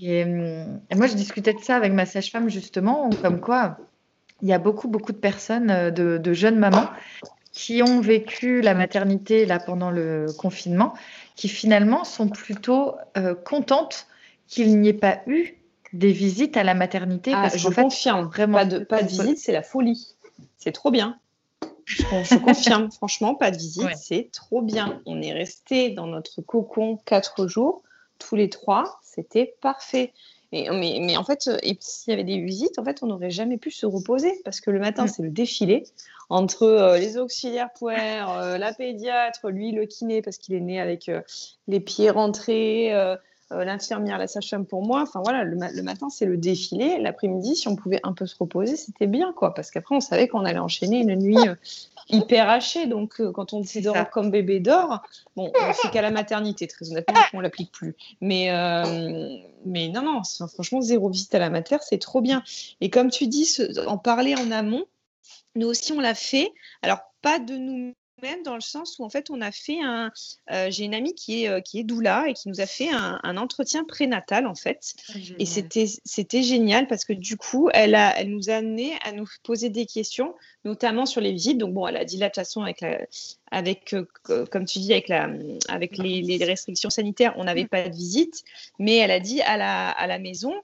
Et, moi, je discutais de ça avec ma sage-femme, justement, comme quoi il y a beaucoup, beaucoup de personnes, euh, de, jeunes mamans, qui ont vécu la maternité là pendant le confinement, qui finalement sont plutôt euh, contentes qu'il n'y ait pas eu des visites à la maternité. Ah, parce je fait, confirme, vraiment, pas de, pas de visite, c'est la folie. C'est trop bien. Je, confirme, franchement, pas de visite, c'est trop bien. On est resté dans notre cocon quatre jours, tous les trois, c'était parfait. mais, mais, en fait, s'il y avait des visites, en fait, on n'aurait jamais pu se reposer parce que le matin, mm. c'est le défilé entre euh, les auxiliaires poires, euh, la pédiatre, lui, le kiné, parce qu'il est né avec euh, les pieds rentrés, euh, l'infirmière, la sage-femme pour moi. Enfin voilà, le, matin c'est le défilé. L'après-midi, si on pouvait un peu se reposer, c'était bien quoi, parce qu'après on savait qu'on allait enchaîner une nuit euh, hyper hachée. Donc euh, quand on dit dort comme bébé dort, bon, c'est qu'à la maternité très honnêtement, on l'applique plus. Mais mais non non, franchement zéro visite à la mater, c'est trop bien. Et comme tu dis, en parler en amont. Nous aussi, on l'a fait. Alors, pas de nous même dans le sens où en fait on a fait un euh, j'ai une amie qui est euh, qui est doula et qui nous a fait un, entretien prénatal en fait. Ah, et c'était c'était génial parce que du coup elle a elle nous a amené à nous poser des questions notamment sur les visites. Donc bon elle a dit là de toute façon avec avec euh, comme tu dis avec la avec les, les restrictions sanitaires on n'avait mm. pas de visite. Mais elle a dit à la à la maison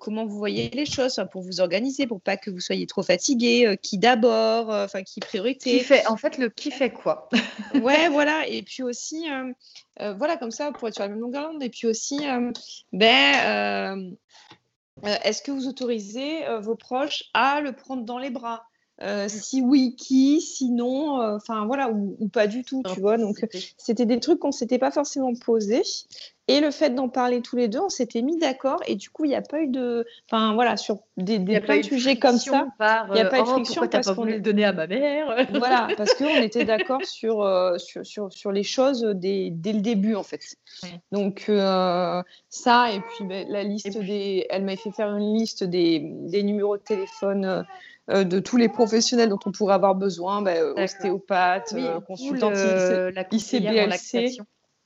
comment vous voyez les choses, pour vous organiser, pour pas que vous soyez trop fatigué, qui d'abord, enfin qui priorité. Qui fait, en fait, le qui fait quoi Ouais, voilà. Et puis aussi, voilà, comme ça, pour être sur la même longueur d'onde. Et puis aussi, ben, est-ce que vous autorisez vos proches à le prendre dans les bras? Euh, si oui, qui Sinon, euh, enfin voilà, ou, pas du tout, tu vois. Donc, c'était des trucs qu'on s'était pas forcément posés. Et le fait d'en parler tous les deux, on s'était mis d'accord. Et du coup, il n'y a pas eu de. Enfin, voilà, sur des, des plein de sujets comme ça. Il n'y a pas eu de euh, oh, friction. parce pas voulu le donner à ma mère? Voilà, parce qu'on était d'accord sur, sur, sur, sur, les choses dès, dès, le début, en fait. Donc, ça, et puis ben, la liste des. Elle m'a fait faire une liste des, des numéros de téléphone de tous les professionnels dont on pourrait avoir besoin, bah, euh, ostéopathe, oui, euh, consultante ICBLC.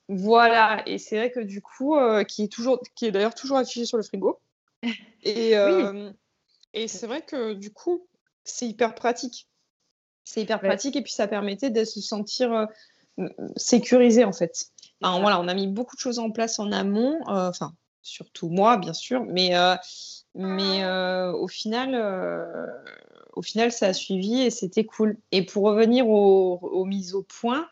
Voilà, et c'est vrai que du coup, qui est toujours, qui est d'ailleurs toujours affiché sur le frigo. Et, et c'est vrai que du coup, c'est hyper pratique. C'est hyper pratique et puis ça permettait de se sentir sécurisé en fait. voilà, on a mis beaucoup de choses en place en amont, enfin surtout moi bien sûr, mais mais au final, au final, ça a suivi et c'était cool. Et pour revenir aux, mises au point,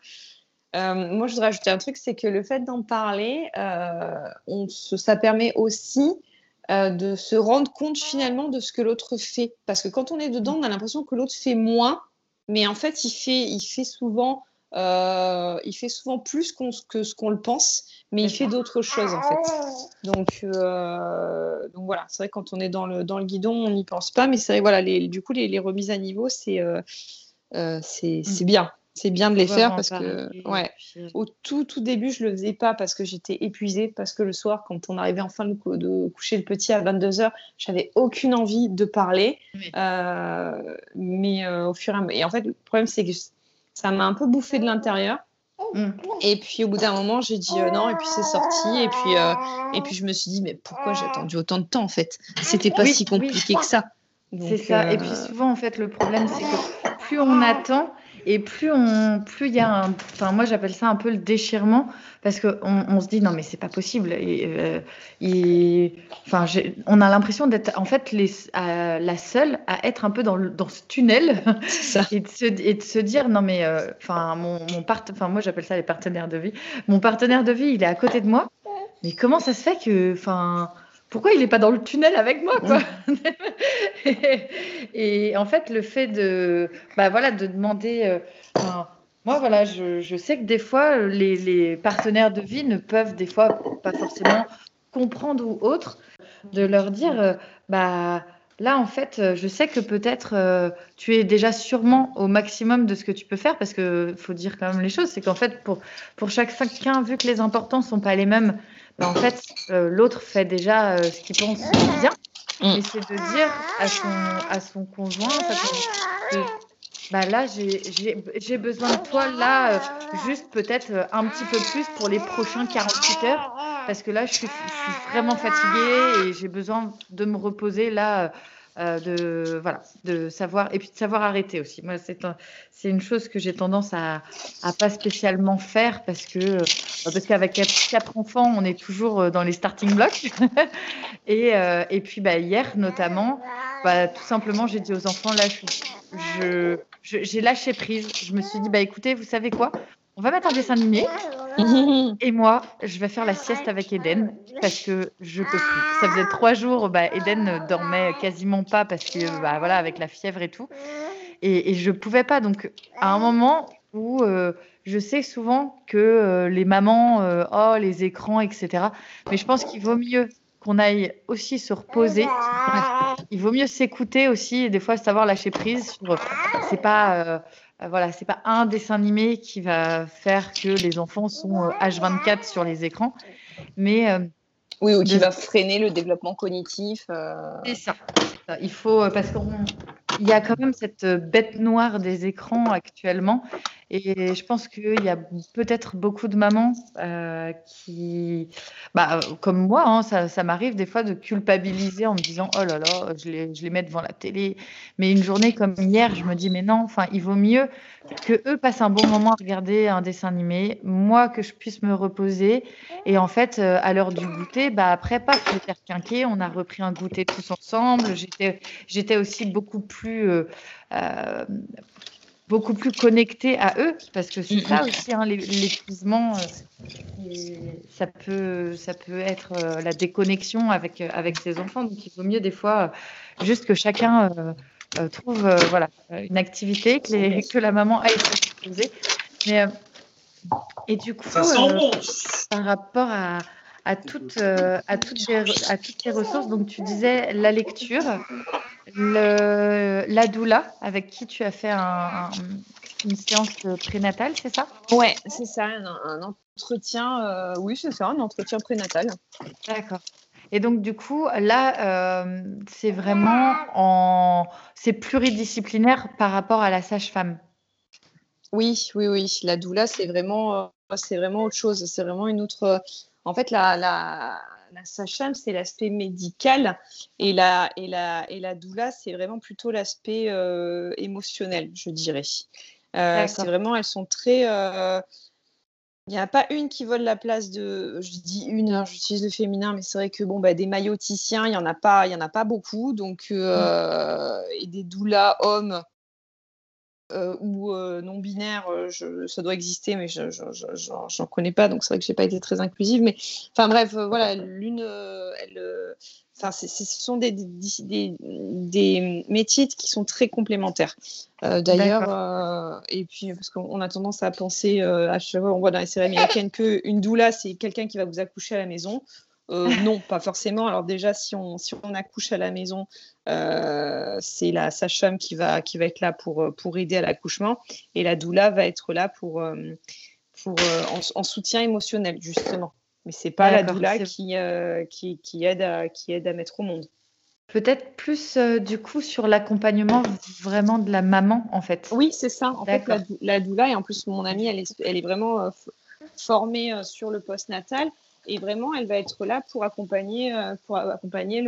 euh, moi, je voudrais ajouter un truc, c'est que le fait d'en parler, euh, on ça permet aussi euh, de se rendre compte finalement de ce que l'autre fait. Parce que quand on est dedans, on a l'impression que l'autre fait moins, mais en fait, il fait, il fait souvent euh, il fait souvent plus que ce qu'on le pense, mais il fait d'autres choses en fait. Donc, euh, donc voilà, c'est vrai quand on est dans le, dans le guidon, on n'y pense pas, mais c'est vrai, voilà, les, du coup, les, les, remises à niveau, c'est euh, c'est mm. bien. C'est bien de les faire parce que, ouais, au tout, tout début, je le faisais pas parce que j'étais épuisée, parce que le soir, quand on arrivait enfin de, de coucher le petit à 22h, j'avais aucune envie de parler. mais au fur et à mesure. Et en fait, le problème, c'est que ça m'a un peu bouffé de l'intérieur. Mm. Et puis au bout d'un moment, j'ai dit euh, non, et puis c'est sorti. Et puis, euh, et puis je me suis dit, mais pourquoi j'ai attendu autant de temps en fait? C'était pas si compliqué que ça. C'est ça. Et puis euh, souvent, en fait, le problème, c'est que plus on attend, et plus on, plus il y a un, enfin moi j'appelle ça un peu le déchirement parce que on, se dit non mais c'est pas possible. Et, euh, enfin on a l'impression d'être en fait les, la seule à être un peu dans, le, dans ce tunnel et, de se, et, de se, dire non mais euh, enfin mon, mon part, enfin moi j'appelle ça les partenaires de vie. Mon partenaire de vie il est à côté de moi. Mais comment ça se fait que enfin pourquoi il n'est pas dans le tunnel avec moi quoi et, en fait, le fait de, bah, voilà, de demander. Euh, moi, voilà, je, je, sais que des fois, les, les, partenaires de vie ne peuvent des fois pas forcément comprendre ou autre, de leur dire, euh, bah là, en fait, je sais que peut-être euh, tu es déjà sûrement au maximum de ce que tu peux faire, parce que faut dire quand même les choses, c'est qu'en fait, pour, pour chacun, vu que les importants sont pas les mêmes, bah, en fait, l'autre fait déjà ce qu'il pense bien. Mm. Et c'est de dire à son, à son conjoint, bah là, j'ai besoin de toi, là, euh, juste peut-être euh, un petit peu plus pour les prochains 48 heures, parce que là, je suis, je suis vraiment fatiguée et j'ai besoin de me reposer là. Euh, de voilà de savoir et puis de savoir arrêter aussi. Moi c'est c'est une chose que j'ai tendance à à pas spécialement faire parce que parce qu'avec quatre enfants on est toujours dans les starting blocks. Et et puis bah hier notamment bah, tout simplement j'ai dit aux enfants là je j'ai lâché prise. Je me suis dit bah écoutez vous savez quoi? On va mettre un dessin animé. Et moi, je vais faire la sieste avec Eden parce que je peux plus. Ça faisait trois jours, bah, Eden ne dormait quasiment pas parce que, bah, voilà, avec la fièvre et tout. Et, et je pouvais pas. Donc, à un moment où euh, je sais souvent que euh, les mamans, euh, oh, les écrans, etc. Mais je pense qu'il vaut mieux qu'on aille aussi se reposer. Il vaut mieux s'écouter aussi et des fois savoir lâcher prise sur. C'est pas euh, voilà, c'est pas un dessin animé qui va faire que les enfants sont H24 euh, sur les écrans, mais euh, oui, ou qui va freiner le développement cognitif. C'est ça, ça, Il faut parce qu'il y a quand même cette bête noire des écrans actuellement, Et je pense qu'il y a peut-être beaucoup de mamans euh, qui, bah, comme moi, hein, ça, m'arrive des fois de culpabiliser en me disant oh là là, je les, je les mets devant la télé. Mais une journée comme hier, je me dis mais non, enfin, il vaut mieux que eux passent un bon moment à regarder un dessin animé, moi que je puisse me reposer. Et en fait, euh, à l'heure du goûter, bah après, pas le faire quinquer, on a repris un goûter tous ensemble. J'étais, aussi beaucoup plus euh, beaucoup plus connecté à eux, parce que c'est ça aussi, hein, l'épuisement, euh, ça, peut, ça peut être euh, la déconnexion avec, euh, avec ses enfants. Donc il vaut mieux des fois juste que chacun trouve voilà, une activité, que, les, que la maman aille se poser. Mais, et du coup, par rapport à, à toutes, à, toutes les, à toutes les ressources. Donc, tu disais la lecture, le, la doula, avec qui tu as fait un, une séance prénatale, c'est ça? Ouais, c'est ça, un, entretien, euh, oui, c'est ça, un entretien prénatal. D'accord. Et donc, du coup, là, euh, c'est vraiment en. C'est pluridisciplinaire par rapport à la sage-femme? Oui, oui, oui. La doula, c'est vraiment, euh, c'est vraiment autre chose. C'est vraiment une autre. En fait, la, la, la sage-femme, c'est l'aspect médical et la, et la, et la doula, c'est vraiment plutôt l'aspect euh, émotionnel, je dirais. Euh, c'est vraiment, elles sont très. Euh, il n'y a pas une qui vole la place de. Je dis une, hein, j'utilise le féminin, mais c'est vrai que bon, bah, des mailloticiens, il n'y en, a pas, y en a pas beaucoup. Donc, mm. et des doulas hommes, euh, ou euh, non binaire, euh, ça doit exister, mais je n'en connais pas, donc c'est vrai que je n'ai pas été très inclusive. Mais enfin bref, voilà, l'une, elle, enfin, ce sont des, des, des, métiers qui sont très complémentaires. D'ailleurs, et puis parce qu'on a tendance à penser à chaque fois, on voit dans les séries américaines qu'une doula, c'est quelqu'un qui va vous accoucher à la maison. Euh, non, pas forcément. Alors déjà, si on, si on accouche à la maison, euh, c'est la sage-femme qui va, qui va être là pour, euh, pour aider à l'accouchement et la doula va être là pour, pour, en, soutien émotionnel, justement. Mais c'est pas la doula qui, qui, qui, aide à, qui aide à mettre au monde. Peut-être plus du coup sur l'accompagnement vraiment de la maman en fait. Oui, c'est ça. En fait, la, doula, et en plus mon amie, elle est, elle est vraiment formée sur le post-natal et vraiment, elle va être là pour accompagner, euh, pour accompagner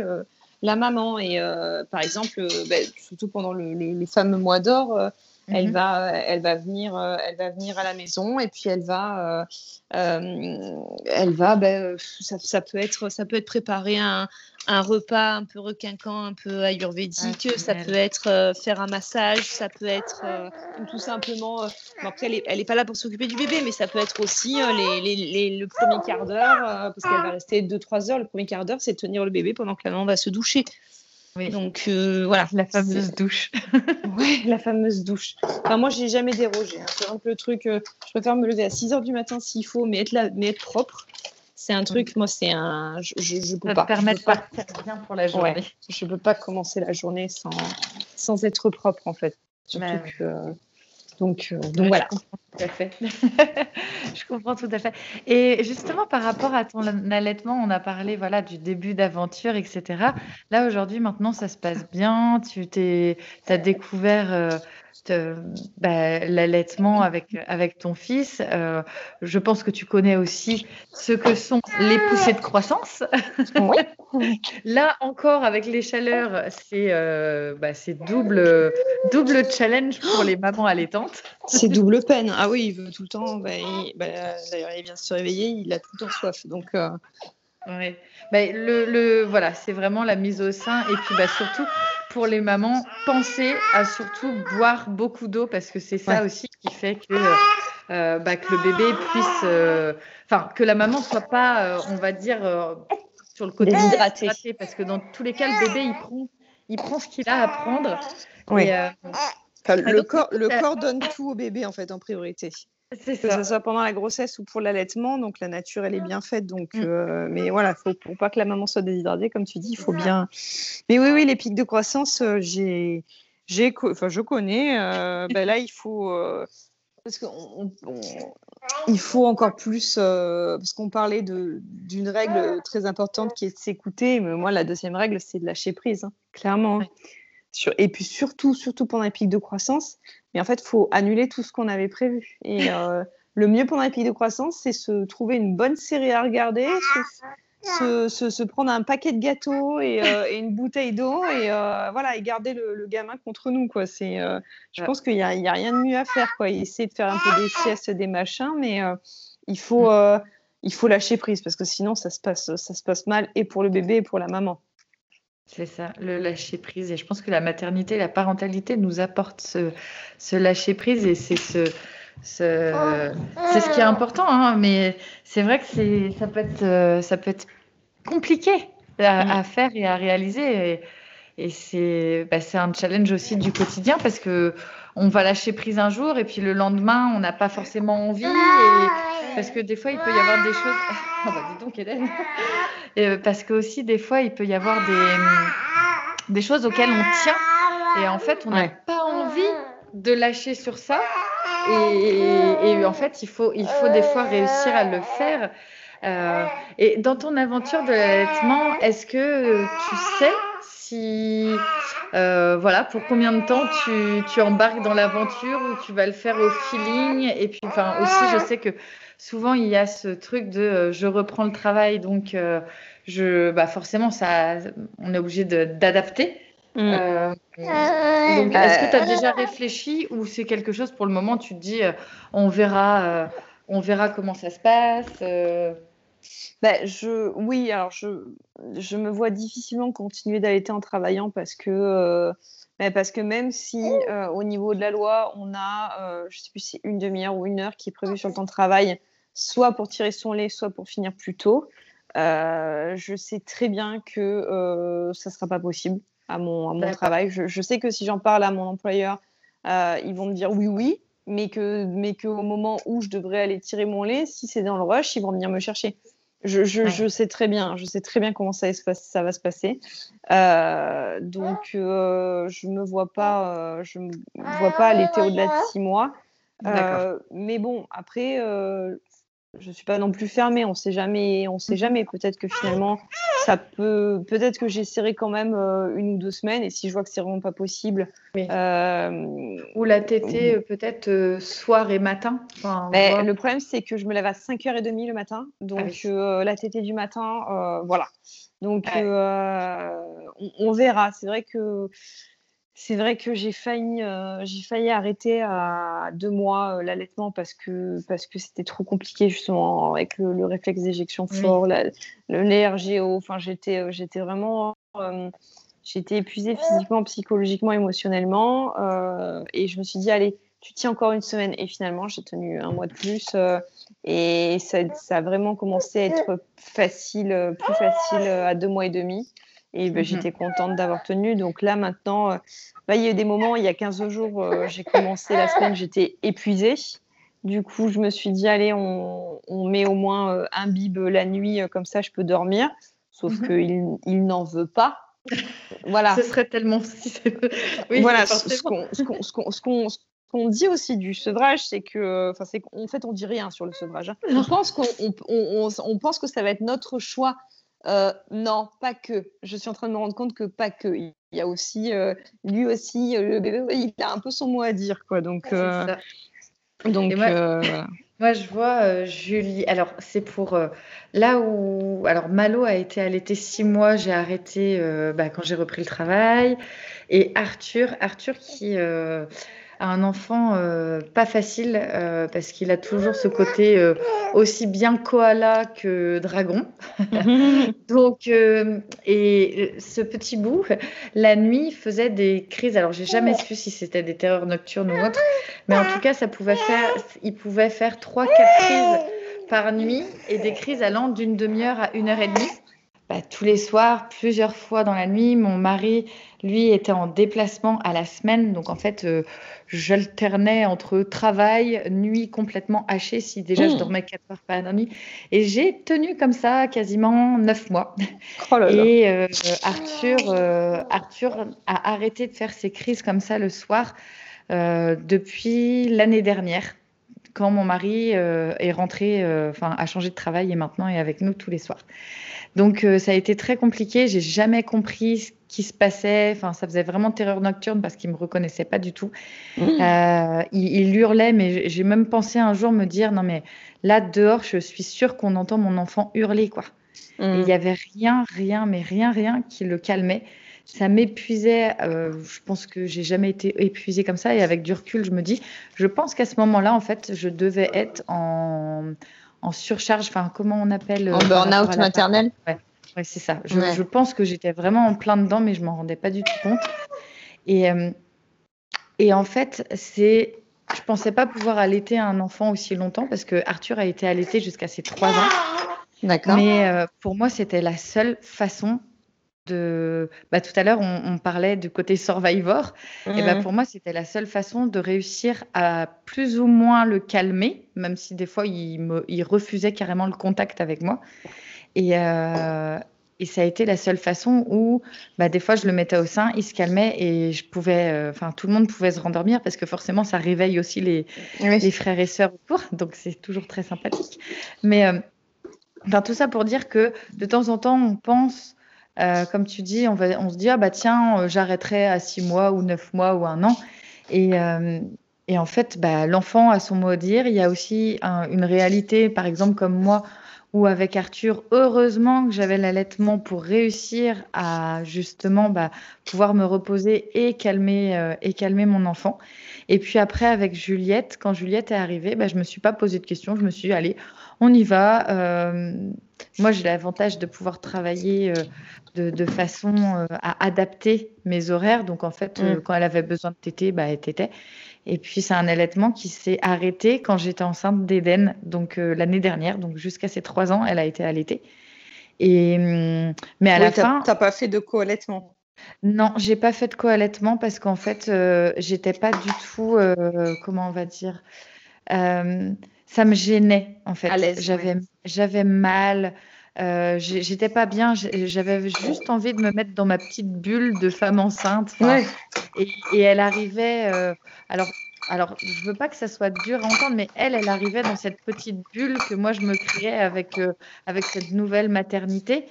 la maman. Et euh, par exemple, euh, ben, surtout pendant le, fameux mois d'or, elle, mhm. va, elle, va venir, elle va venir à la maison et puis elle va, elle va ben, ça, ça, peut être, ça peut être préparer un, un repas un peu requinquant, un peu ayurvédique. Ah, ça peut être euh, faire un massage, ça peut être euh, tout simplement. Euh, après, elle n'est pas là pour s'occuper du bébé, mais ça peut être aussi les, le premier quart d'heure, parce qu'elle va rester 2-3 heures. Le premier quart d'heure, c'est tenir le bébé pendant que la maman va se doucher. Donc voilà. La fameuse douche. ouais, la fameuse douche. Enfin, moi, j'ai jamais dérogé. Hein. C'est vraiment le truc, je préfère me lever à 6 heures du matin s'il faut, mais être, là, mais être propre. C'est un truc, moi, c'est un. Je, je, peux pas. permettre de partir bien pour la journée. Ouais, je peux pas commencer la journée sans, sans être propre, en fait. Surtout que. Donc, euh, donc voilà. Tout à fait. je comprends tout à fait. Et justement, par rapport à ton allaitement, on a parlé voilà, du début d'aventure, etc. Là, aujourd'hui, maintenant, ça se passe bien? Tu as découvert euh, bah, l'allaitement avec, avec ton fils. Euh, je pense que tu connais aussi ce que sont les poussées de croissance. Là encore, avec les chaleurs, c'est euh, bah, double, double challenge pour les mamans allaitantes. C'est double peine. Ah oui, il veut tout le temps. Bah, bah, D'ailleurs, il vient se réveiller, il a tout le temps soif. Donc. Euh... le, le, voilà, c'est vraiment la mise au sein et puis bah, surtout pour les mamans, pensez à surtout boire beaucoup d'eau parce que c'est ça aussi qui fait que, euh, bah, que le bébé puisse, euh, enfin, que la maman soit pas, euh, on va dire, sur le côté déshydraté. Parce que dans tous les cas, le bébé, il prend, il prend ce qu'il a à prendre. Le, corps, le corps donne tout au bébé, en fait, en priorité. Que ce soit pendant la grossesse ou pour l'allaitement, donc la nature elle est bien faite. Donc, mm. euh, mais voilà, faut pour pas que la maman soit déshydratée, comme tu dis, il faut bien. Mais oui, oui, les pics de croissance, euh, j'ai, j'ai, enfin, je connais. Euh, ben là, il faut parce qu'on il faut encore plus parce qu'on parlait de d'une règle très importante qui est de s'écouter. Mais moi, la deuxième règle, c'est de lâcher prise, hein, clairement. Hein et puis surtout, surtout pendant les pics de croissance. Mais en fait, il faut annuler tout ce qu'on avait prévu. Et euh, le mieux pendant les pics de croissance, c'est se trouver une bonne série à regarder, se, se, prendre un paquet de gâteaux et, euh, une bouteille d'eau et euh, voilà et garder le, gamin contre nous quoi. C'est, je pense qu'il n'y a, a, rien de mieux à faire quoi. Essayer de faire un peu des siestes, des machins, mais il faut il faut lâcher prise parce que sinon ça se passe ça se passe mal et pour le bébé et pour la maman. C'est ça, le lâcher prise. Et je pense que la maternité, la parentalité nous apporte ce, ce lâcher prise et c'est ce, ce c'est ce qui est important. Hein, mais c'est vrai que c'est, ça peut être, euh, ça peut être compliqué à, faire et à réaliser. Et, et c'est, bah, c'est un challenge aussi du quotidien parce que on va lâcher prise un jour et puis le lendemain, on n'a pas forcément envie. parce que des fois, il peut y avoir des choses. Oh bah dis donc, Hélène. Et euh, parce que aussi, des fois, il peut y avoir des, des choses auxquelles on tient. Et en fait, on n'a pas envie de lâcher sur ça. Et, en fait, il faut, il faut des fois réussir à le faire. Euh, et dans ton aventure de l'allaitement, est-ce que tu sais si, euh, voilà, pour combien de temps tu, tu embarques dans l'aventure ou tu vas le faire au feeling Et puis, enfin, aussi, je sais que souvent il y a ce truc de euh, je reprends le travail, donc euh, je, bah forcément, ça, on est obligé d'adapter. Mm. donc, est-ce que tu as déjà réfléchi ou c'est quelque chose pour le moment, tu te dis, on verra, on verra comment ça se passe bah, je, oui, alors je, je me vois difficilement continuer d'allaiter en travaillant parce que, euh, bah, parce que même si euh, au niveau de la loi, on a, euh, je sais plus si une demi-heure ou une heure qui est prévue sur le temps de travail, soit pour tirer son lait, soit pour finir plus tôt, je sais très bien que ça ne sera pas possible à mon, à mon travail. Je, je, sais que si j'en parle à mon employeur, ils vont me dire oui, oui, mais que mais qu'au moment où je devrais aller tirer mon lait, si c'est dans le rush, ils vont venir me chercher. Je, je, je, sais très bien, je sais très bien comment ça, ça va se passer. Euh, donc, euh, je me vois pas, euh, je me vois pas allaiter au-delà de six mois. Euh, mais bon, après, je suis pas non plus fermée. On sait jamais, on sait jamais. Peut-être que finalement, ça peut, peut-être que j'essaierai quand même euh, une ou deux semaines. Et si je vois que c'est vraiment pas possible, euh, ou la tétée euh, peut-être soir et matin. mais le problème c'est que je me lève à 5h30 le matin, donc ah la tétée du matin, voilà. Donc on, on, verra. C'est vrai que c'est vrai que j'ai failli, euh, j'ai failli arrêter à deux mois euh, l'allaitement parce que parce que c'était trop compliqué justement avec le, réflexe d'éjection fort, le l'RGO. Enfin, j'étais euh, j'étais vraiment j'étais épuisée physiquement, psychologiquement, émotionnellement, et je me suis dit allez, tu tiens encore une semaine. Et finalement, j'ai tenu un mois de plus et ça, ça, a vraiment commencé à être facile, plus facile à deux mois et demi. Et ben, mmh j'étais contente d'avoir tenu. Donc là, maintenant, euh, bah, il y a eu des moments, il y a 15 jours, euh, j'ai commencé la semaine, j'étais épuisée. Du coup, je me suis dit, allez, on, on met au moins euh, un bib la nuit, comme ça, je peux dormir. Sauf mmh qu'il il, n'en veut pas. Voilà. Ce serait tellement. oui, voilà, ce qu'on dit aussi du sevrage, c'est que, enfin, c'est qu'en fait, on dit rien sur le sevrage. Hein. On pense qu'on on, on, pense que ça va être notre choix euh, non, pas que. Je suis en train de me rendre compte que pas que. Il y a aussi, euh, lui aussi, euh, le bébé, il a un peu son mot à dire, quoi. Donc, donc moi, je vois Julie. Alors, c'est pour là où. Alors, Malo a été allaité six mois. J'ai arrêté bah, quand j'ai repris le travail. Et Arthur, Arthur qui un enfant euh, pas facile euh, parce qu'il a toujours ce côté euh, aussi bien koala que dragon. Donc, et ce petit bout, la nuit, faisait des crises. Alors, j'ai jamais su si c'était des terreurs nocturnes ou autre, mais en tout cas, ça pouvait faire, il pouvait faire trois, quatre crises par nuit et des crises allant d'une demi-heure à une heure et demie. Bah, tous les soirs, plusieurs fois dans la nuit. Mon mari, lui, était en déplacement à la semaine. Donc, en fait, euh, j'alternais entre travail, nuit complètement hachée, si déjà je mmh. dormais 4 heures par nuit. Et j'ai tenu comme ça quasiment 9 mois. Oh Et euh, Arthur, euh, Arthur a arrêté de faire ses crises comme ça le soir depuis l'année dernière quand mon mari est rentré, enfin, a changé de travail et maintenant est avec nous tous les soirs. Donc euh, ça a été très compliqué. J'ai jamais compris qui se passait. Enfin, ça faisait vraiment terreur nocturne parce qu'il me reconnaissait pas du tout. Mmh. Euh, il, hurlait, mais j'ai même pensé un jour me dire non mais là dehors, je suis sûre qu'on entend mon enfant hurler quoi. Mmh. il y avait rien, rien, mais rien, rien qui le calmait. Ça m'épuisait. Euh, je pense que j'ai jamais été épuisée comme ça. Et avec du recul, je me dis, je pense qu'à ce moment-là, en fait, je devais être en, en surcharge. Enfin, comment on appelle En euh, burn-out maternel. Ouais. Ouais, c'est ça. Je, pense que j'étais vraiment en plein dedans, mais je m'en rendais pas du tout compte. Et, euh, et en fait, c'est, je pensais pas pouvoir allaiter un enfant aussi longtemps parce que Arthur a été allaité jusqu'à ses trois ans. D'accord. Mais euh, pour moi, c'était la seule façon de. Bah, tout à l'heure, on, parlait du côté survivor. Et bah, mmh. pour moi, c'était la seule façon de réussir à plus ou moins le calmer, même si des fois, il, me, il refusait carrément le contact avec moi. Euh, et, ça a été la seule façon où, bah, des fois, je le mettais au sein, il se calmait et je pouvais, euh, enfin, tout le monde pouvait se rendormir parce que forcément, ça réveille aussi les, les frères et sœurs autour. Donc, c'est toujours très sympathique. Mais, euh, enfin, tout ça pour dire que de temps en temps, on pense, comme tu dis, on, va, on se dit, ah bah tiens, j'arrêterai à six mois ou neuf mois ou un an. Et, et en fait, bah, l'enfant a son mot à dire. Il y a aussi une réalité, par exemple, comme moi, ou avec Arthur, heureusement que j'avais l'allaitement pour réussir à justement bah, pouvoir me reposer et calmer, euh, et calmer mon enfant. Et puis après, avec Juliette, quand Juliette est arrivée, bah, je ne me suis pas posé de questions. Je me suis dit, allez, on y va. Euh, moi, j'ai l'avantage de pouvoir travailler euh, de, façon à adapter mes horaires. Donc, en fait, mm. quand elle avait besoin de téter, bah, elle tétait. Et puis, c'est un allaitement qui s'est arrêté quand j'étais enceinte d'Eden, donc euh, l'année dernière. Donc, jusqu'à ses trois ans, elle a été allaitée. Et, hum, mais à la fin. Tu n'as pas fait de co-allaitement Non, j'ai pas fait de co-allaitement parce qu'en fait, euh, j'étais pas du tout. Euh, comment on va dire Ça me gênait, en fait. J'avais j'avais mal. Euh, j'étais pas bien, j'avais juste envie de me mettre dans ma petite bulle de femme enceinte. Et, elle arrivait, euh, alors, alors je veux pas que ça soit dur à entendre, mais elle, elle arrivait dans cette petite bulle que moi je me créais avec, euh, avec cette nouvelle maternité.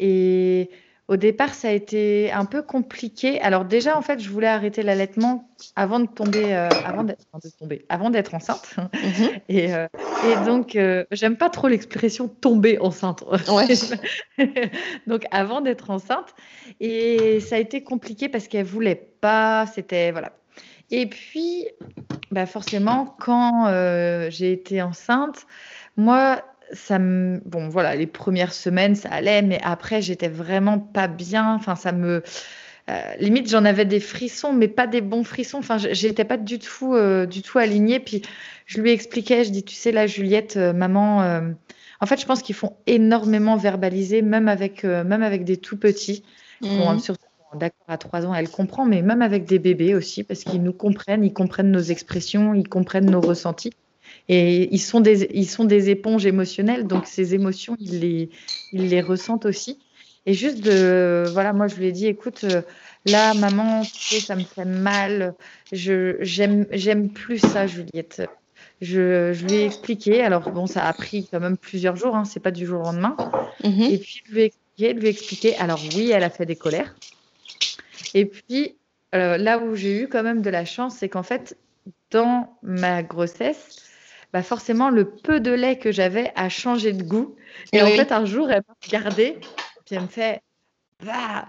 Et au départ, ça a été un peu compliqué. Alors déjà, en fait, je voulais arrêter l'allaitement avant de tomber, euh, avant d'être, tomber, avant d'être enceinte. Mhm. et, euh, et, donc, euh, j'aime pas trop l'expression tomber enceinte. donc, avant d'être enceinte, et ça a été compliqué parce qu'elle voulait pas. C'était voilà. Et puis, bah forcément, quand j'ai été enceinte, moi, ça me, bon, voilà, les premières semaines, ça allait, mais après, j'étais vraiment pas bien. Enfin, ça me, euh, limite, j'en avais des frissons, mais pas des bons frissons. Enfin, j'étais pas du tout, euh, du tout alignée. Puis, je lui expliquais, je dis, tu sais, là, Juliette, euh, maman, en fait, je pense qu'ils font énormément verbaliser, même avec, même avec des tout petits. Bon, mhm. surtout, d'accord, à trois ans, elle comprend, mais même avec des bébés aussi, parce qu'ils nous comprennent, ils comprennent nos expressions, ils comprennent nos ressentis. Et ils sont des, ils sont des éponges émotionnelles, donc ces émotions, ils les, ils les ressentent aussi. Et juste de, voilà, moi je lui ai dit, écoute, euh, là, maman, tu sais, ça me fait mal, je, j'aime, j'aime plus ça, Juliette. Je, je, lui ai expliqué, alors bon, ça a pris quand même plusieurs jours, hein, c'est pas du jour au lendemain. Mhm. Et puis, je lui ai expliqué, lui ai expliqué, alors oui, elle a fait des colères. Et puis, euh, là où j'ai eu quand même de la chance, c'est qu'en fait, dans ma grossesse, bah forcément, le peu de lait que j'avais a changé de goût. Et en fait, un jour, elle m'a regardé, puis elle me fait Bah,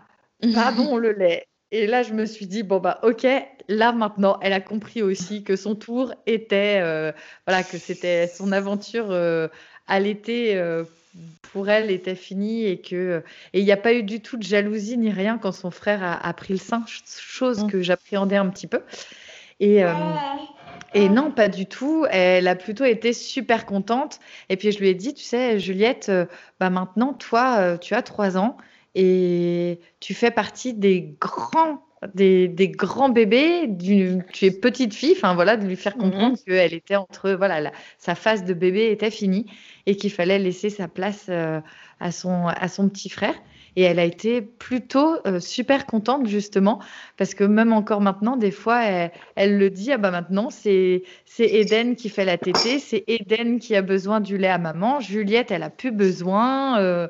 pas bon le lait. Et là, je me suis dit Bon, bah, ok, là maintenant, elle a compris aussi que son tour était, euh, voilà, que c'était son aventure euh, à l'été. Euh, pour elle était finie et que et il n'y a pas eu du tout de jalousie ni rien quand son frère a, pris le sein, chose mmh. que j'appréhendais un petit peu. Et, et non, pas du tout. Elle a plutôt été super contente. Et puis je lui ai dit, tu sais, Juliette, euh, bah maintenant, toi, euh, tu as trois ans et tu fais partie des grands, des, des grands bébés. Tu es petite fille, enfin voilà, de lui faire comprendre mhm. qu'elle était entre, voilà, sa phase de bébé était finie et qu'il fallait laisser sa place euh, à son, à son petit frère. Et elle a été plutôt euh, super contente justement parce que même encore maintenant, des fois, elle, le dit ah bah maintenant c'est c'est Eden qui fait la tétée, c'est Eden qui a besoin du lait à maman. Juliette, elle a plus besoin. Euh,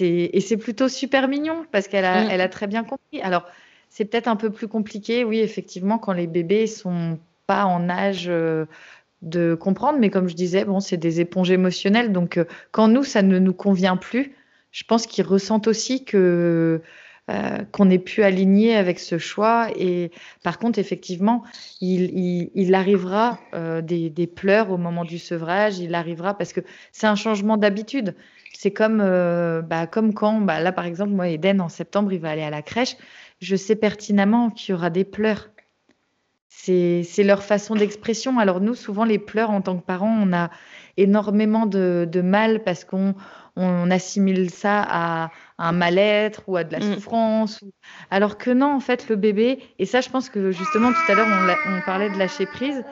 et c'est plutôt super mignon parce qu'elle a, Mm. elle a très bien compris. Alors, c'est peut-être un peu plus compliqué, oui, effectivement, quand les bébés sont pas en âge euh, de comprendre, mais comme je disais, bon, c'est des éponges émotionnelles. Donc, euh, quand nous, ça ne nous convient plus, je pense qu'ils ressentent aussi que euh, qu'on n'est plus aligné avec ce choix. Et par contre, effectivement, il, il, arrivera euh, des, des pleurs au moment du sevrage. Il arrivera parce que c'est un changement d'habitude. C'est comme, euh, bah, comme quand, bah, là par exemple, moi, Eden, en septembre, il va aller à la crèche. Je sais pertinemment qu'il y aura des pleurs. C'est leur façon d'expression. Alors nous, souvent, les pleurs en tant que parents, on a énormément de, de mal parce qu'on on assimile ça à un mal-être ou à de la Mm. souffrance. ou- Alors que non, en fait, le bébé, et ça, je pense que justement, tout à l'heure, on, l'a- on parlait de lâcher prise.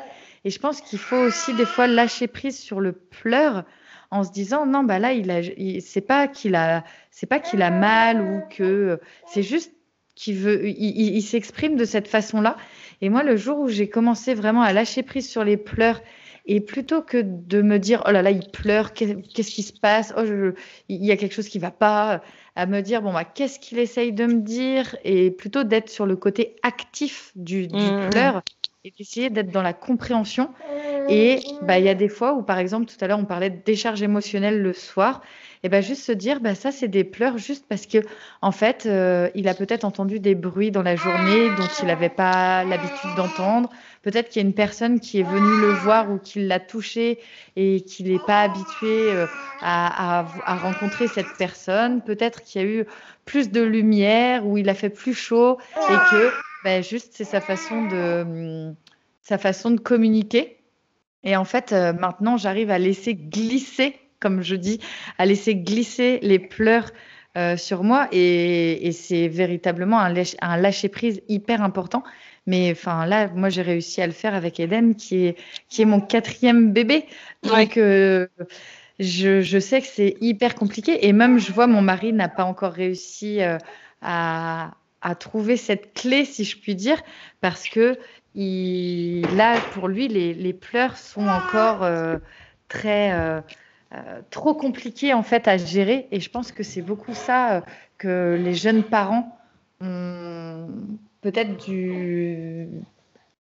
Et je pense qu'il faut aussi des fois lâcher prise sur le pleur en se disant non, bah là, il a, c'est pas qu'il a, c'est pas qu'il a mal ou que c'est juste qu'il veut, il, il- il s'exprime de cette façon-là. Et moi, le jour où j'ai commencé vraiment à lâcher prise sur les pleurs, et plutôt que de me dire, oh là là, il pleure, qu'est- qu'est-ce qui se passe, oh, je- il y a quelque chose qui va pas, à me dire, bon, bah, qu'est-ce qu'il essaye de me dire, et plutôt d'être sur le côté actif du, du Mhm. pleur, et d'essayer d'être dans la compréhension. Et bah, il y a des fois où, par exemple, tout à l'heure, on parlait de décharge émotionnelle le soir, et bah, juste se dire, bah, ça, c'est des pleurs juste parce que, en fait, euh, il a peut-être entendu des bruits dans la journée dont il n'avait pas l'habitude d'entendre. Peut-être qu'il y a une personne qui est venue le voir ou qui l'a touché et qu'il n'est pas habitué euh, à, à- rencontrer cette personne. Peut-être qu'il y a eu plus de lumière ou il a fait plus chaud et que ben, juste c'est sa façon de sa façon de communiquer. Et en fait, euh, maintenant, j'arrive à laisser glisser, comme je dis, à laisser glisser les pleurs euh, sur moi. Et, et c'est véritablement un, lâche- un lâcher-prise hyper important. Mais enfin, là, moi, j'ai réussi à le faire avec Eden, qui est, qui est mon quatrième bébé. Donc, euh, je, je sais que c'est hyper compliqué. Et même, je vois, mon mari n'a pas encore réussi euh, à, à trouver cette clé, si je puis dire, parce que il, là, pour lui, les, les pleurs sont encore euh, très euh, trop compliqués en fait à gérer. Et je pense que c'est beaucoup ça euh, que les jeunes parents ont peut-être du,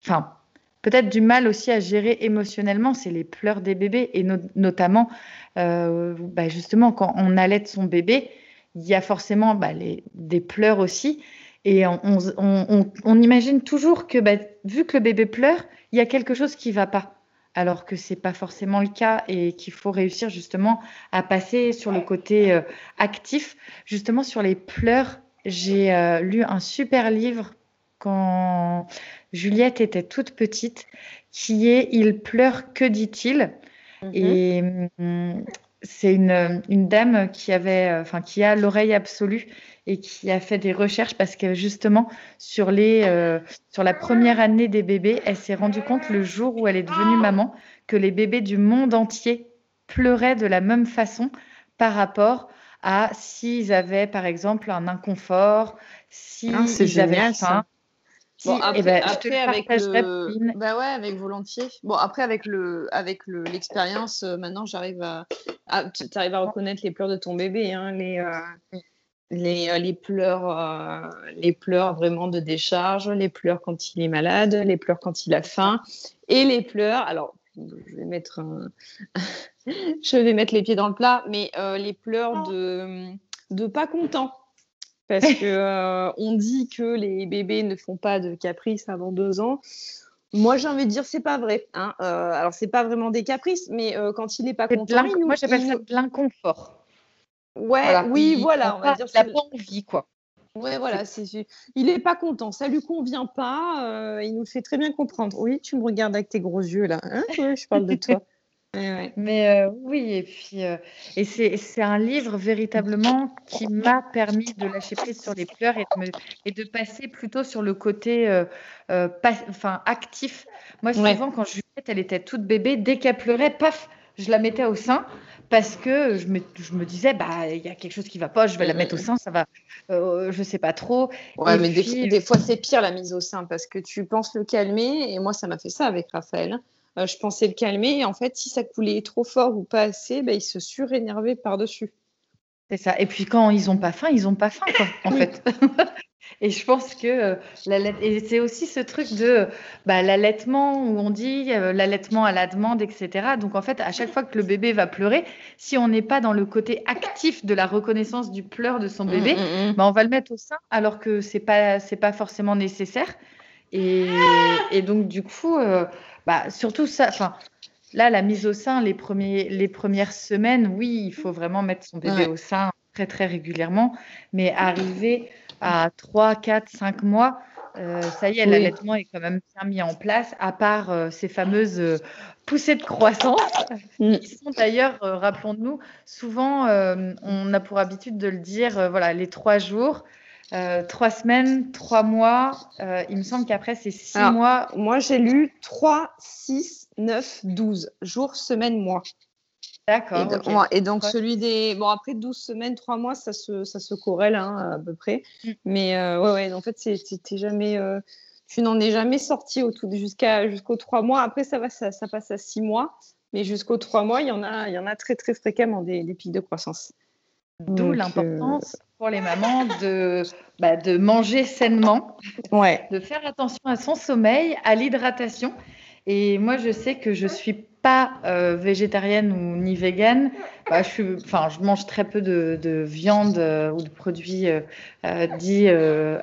enfin, peut-être du mal aussi à gérer émotionnellement. C'est les pleurs des bébés et no- notamment, euh, bah, justement, quand on allait son bébé, il y a forcément bah, des pleurs aussi. Et on, imagine toujours que, bah, vu que le bébé pleure, il y a quelque chose qui va pas. Alors que c'est pas forcément le cas et qu'il faut réussir justement à passer sur le côté euh, actif. Justement, sur les pleurs, j'ai euh, lu un super livre quand Juliette était toute petite qui est Il pleure, que dit-il? Mhm. et hum, c'est une, une dame qui avait, euh, enfin, qui a l'oreille absolue et qui a fait des recherches parce que justement sur les, euh, sur la première année des bébés, elle s'est rendue compte le jour où elle est devenue maman que les bébés du monde entier pleuraient de la même façon par rapport à s'ils avaient par exemple un inconfort, s'ils Ah, c'est avaient génial, ça. faim. Bon, Si- après, eh ben, après, avec le... Bah ouais, avec volontiers. Bon, après, avec le, avec le, l'expérience, euh, maintenant, j'arrive à, à tu arrives à reconnaître les pleurs de ton bébé, hein, les, euh, les, euh, les pleurs, euh, les pleurs vraiment de décharge, les pleurs quand il est malade, les pleurs quand il a faim, et les pleurs. Alors, je vais mettre, un- je vais mettre les pieds dans le plat, mais euh, les pleurs de, de pas content. Parce que euh, on dit que les bébés ne font pas de caprices avant deux ans. Moi, j'ai envie de dire c'est pas vrai. Hein. Euh, alors, c'est pas vraiment des caprices, mais euh, quand il n'est pas content, l'inc- il nous- Moi j'appelle il ça de l'inconfort. Ouais, Voilà. oui, Il- voilà, on va dire. il a c'est- pas envie quoi. Ouais, voilà, c'est il n'est pas content, ça lui convient pas, euh, il nous fait très bien comprendre. Oui, tu me regardes avec tes gros yeux là, hein Ouais, je parle de toi. Ouais, ouais. Mais euh, oui, et puis euh, et c'est un livre véritablement qui m'a permis de lâcher prise sur les pleurs et de, me- et de passer plutôt sur le côté pas- enfin, actif. Moi, souvent, quand Juliette, elle était toute bébé, dès qu'elle pleurait, paf, je la mettais au sein parce que je me, je me disais, bah, il y a quelque chose qui va pas, je vais la mettre au sein, ça va, euh, je sais pas trop. Ouais, Et mais des, puis- des fois, c'est pire la mise au sein parce que tu penses le calmer. Et moi, ça m'a fait ça avec Raphaël. hein. Euh, je pensais le calmer. Et en fait, si ça coulait trop fort ou pas assez, ben, il se surénervait par-dessus. C'est ça. Et puis quand ils n'ont pas faim, ils n'ont pas faim, quoi, en fait. Et je pense que euh, et c'est aussi ce truc de bah, l'allaitement où on dit euh, l'allaitement à la demande, etc. Donc en fait, à chaque fois que le bébé va pleurer, si on n'est pas dans le côté actif de la reconnaissance du pleur de son mmh, bébé, mmh, mmh. Bah, on va le mettre au sein alors que c'est pas c'est pas forcément nécessaire. Et, et donc du coup, euh, bah, surtout ça. Là, la mise au sein, les, premiers, les premières semaines, oui, il faut vraiment mettre son bébé au sein très, très régulièrement. Mais arriver à 3, 4, 5 mois, euh, ça y est, l'allaitement est quand même bien mis en place, à part euh, ces fameuses euh, poussées de croissance, mm. qui sont d'ailleurs, rappelons-nous, souvent, on a pour habitude de le dire, voilà, les trois jours, trois semaines, trois mois, il me semble qu'après, c'est six mois. Moi, j'ai lu 3, 6, 9, 12 jours, semaines, mois. D'accord. Et, donc, celui des. Bon, après 12 semaines, 3 mois, ça se, ça se corrèle hein, à peu près. Mm. Mais euh, ouais, ouais, en fait, c'est jamais. Euh, tu n'en es jamais sorti jusqu'à jusqu'aux 3 mois. Après, ça, va, ça, ça passe à 6 mois. Mais jusqu'aux 3 mois, il y en a, il y en a très, très fréquemment des, des pics de croissance. D'où l'importance euh, pour les mamans de, bah, de manger sainement, ouais. de faire attention à son sommeil, à l'hydratation. Et moi, je sais que je suis pas euh, végétarienne ou ni végane, bah, je, suis, enfin, je mange très peu de, de viande euh, ou de produits euh, euh dits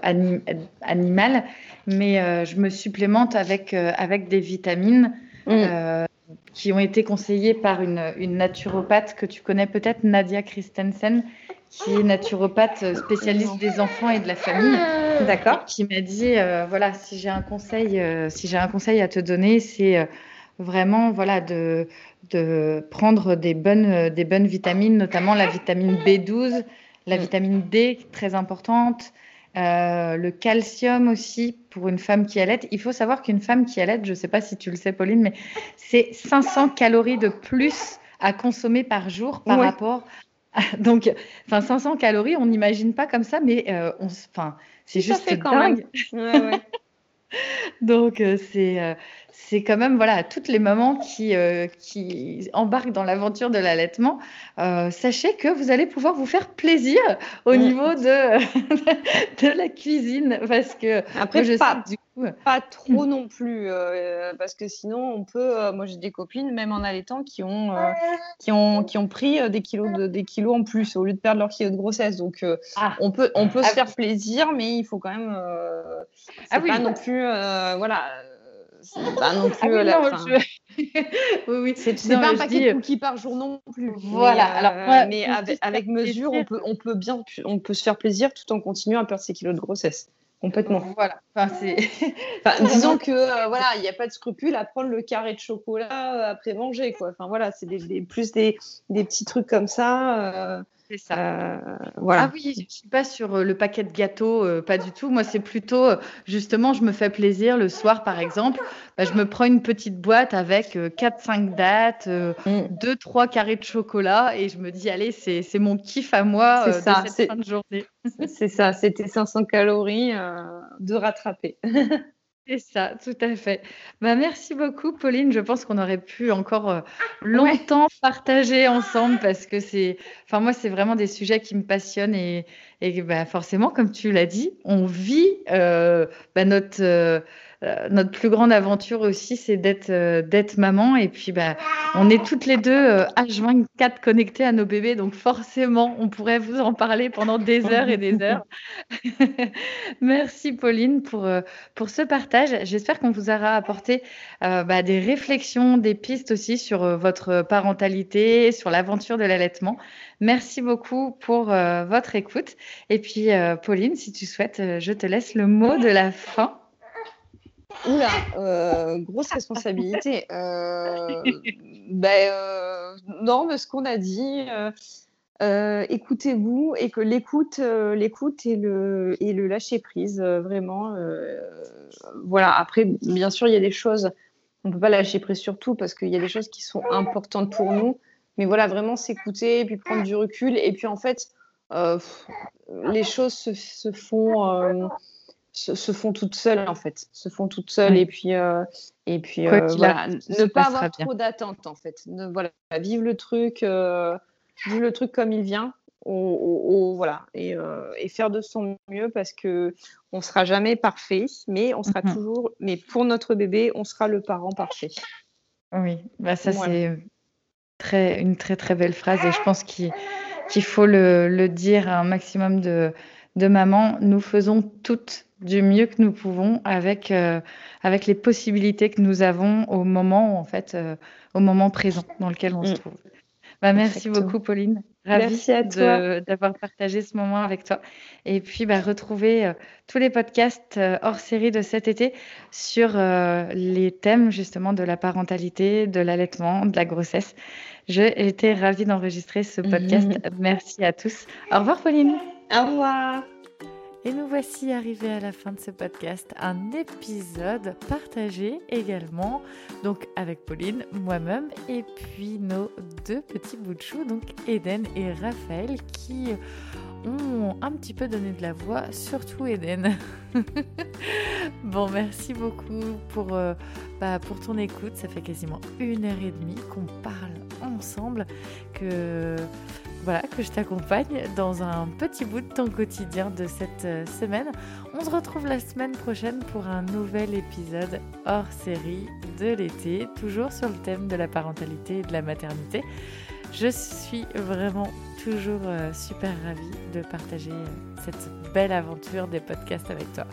anim, animal, mais je me supplémente avec, avec des vitamines mm. qui ont été conseillées par une, une naturopathe que tu connais peut-être, Nadia Christensen, qui est naturopathe spécialiste des enfants et de la famille. D'accord. Qui m'a dit, voilà, si j'ai un conseil, si j'ai un conseil à te donner, c'est vraiment voilà de, de prendre des bonnes, des bonnes vitamines, notamment la vitamine B12, la mm. vitamine D, très importante, euh, le calcium aussi pour une femme qui allait. Il faut savoir qu'une femme qui allait, je ne sais pas si tu le sais Pauline, mais c'est 500 calories de plus à consommer par jour par rapport donc enfin 500 calories, on n'imagine pas comme ça, mais euh, on, enfin c'est juste dingue. Ouais, ouais. Donc euh, c'est euh, c'est quand même voilà toutes les mamans qui, euh, qui embarquent dans l'aventure de l'allaitement, euh, sachez que vous allez pouvoir vous faire plaisir au mm. niveau de, de la cuisine parce que après je pas, sais, du pas trop non plus euh, parce que sinon on peut moi j'ai des copines même en allaitant qui ont qui ont qui ont pris des kilos de, des kilos en plus au lieu de perdre leur kilo de grossesse donc ah. on peut on peut se ah faire plaisir mais il faut quand même ah, oui. pas non plus voilà c'est pas non plus ah oui, la non, je... oui, oui. C'est pas un paquet de cookies par jour non plus. Voilà. Mais, Alors, mais avec, avec mesure, on peut, on peut bien, on peut se faire plaisir tout en continuant à perdre ses kilos de grossesse. Complètement. Voilà. Enfin, enfin, disons que euh, voilà, il n'y a pas de scrupule à prendre le carré de chocolat euh, après manger, quoi. Enfin voilà, c'est des, des, plus des, des, petits trucs comme ça. C'est ça. Euh, voilà. Ah oui, je ne suis pas sur euh, le paquet de gâteaux, euh, pas du tout. Moi, c'est plutôt, justement, je me fais plaisir le soir, par exemple. Bah, je me prends une petite boîte avec 4-5 dates, 2-3 mm. carrés de chocolat et je me dis, allez, c'est mon kiff à moi de cette fin de journée. C'est ça, c'était 500 calories de rattraper. C'est ça, tout à fait. Bah, merci beaucoup, Pauline. Je pense qu'on aurait pu encore euh, longtemps partager ensemble parce que c'est, enfin moi, c'est vraiment des sujets qui me passionnent et, et bah, forcément, comme tu l'as dit, on vit euh, bah, notre euh, notre plus grande aventure aussi, c'est d'être euh, d'être maman. Et puis, bah, on est toutes les deux H24 euh, connectées à nos bébés. Donc, forcément, on pourrait vous en parler pendant des heures et des heures. Merci, Pauline, pour, pour ce partage. J'espère qu'on vous aura apporté bah, des réflexions, des pistes aussi sur votre parentalité, sur l'aventure de l'allaitement. Merci beaucoup pour votre écoute. Et puis, Pauline, si tu souhaites, je te laisse le mot de la fin. Oula, euh, grosse responsabilité. Euh, ben, euh, non, mais ce qu'on a dit, écoutez-vous et que l'écoute, l'écoute et le, et le lâcher prise, vraiment. voilà. Après, bien sûr, il y a des choses, on peut pas lâcher prise sur tout parce qu'il y a des choses qui sont importantes pour nous. Mais voilà, vraiment s'écouter, puis prendre du recul. Et puis en fait, les choses se, se font se, font toutes seules en fait, se font toutes seules et puis euh, et puis euh, voilà, ne pas avoir trop d'attentes en fait, ne, voilà, vivre le truc, euh, vivre le truc comme il vient. Voilà, et, faire de son mieux parce que on sera jamais parfait, mais on sera mmh toujours, mais pour notre bébé, on sera le parent parfait. Oui, bah ça c'est très, une très très belle phrase et je pense qu'il faut le, dire à un maximum de, de mamans. Nous faisons toutes du mieux que nous pouvons avec, euh, avec les possibilités que nous avons au moment, en fait, euh, au moment présent dans lequel on se mm. trouve. Bah, merci beaucoup, Pauline. Ravie d'avoir partagé ce moment avec toi. Et puis, bah, retrouver euh, tous les podcasts hors série de cet été sur les thèmes justement de la parentalité, de l'allaitement, de la grossesse. J'ai été ravie d'enregistrer ce podcast. Merci à tous. Au revoir, Pauline. Au revoir. Et nous voici arrivés à la fin de ce podcast, un épisode partagé également, donc avec Pauline, moi-même, et puis nos deux petits bouts de chou, donc Eden et Raphaël, qui ont un petit peu donné de la voix, surtout Eden. bon, merci beaucoup pour, euh, bah, pour ton écoute. Ça fait quasiment une heure et demie qu'on parle ensemble, que voilà, que je t'accompagne dans un petit bout de ton quotidien de cette euh, semaine. On se retrouve la semaine prochaine pour un nouvel épisode hors série de l'été, toujours sur le thème de la parentalité et de la maternité. Je suis vraiment toujours euh, super ravie de partager euh, cette belle aventure des podcasts avec toi.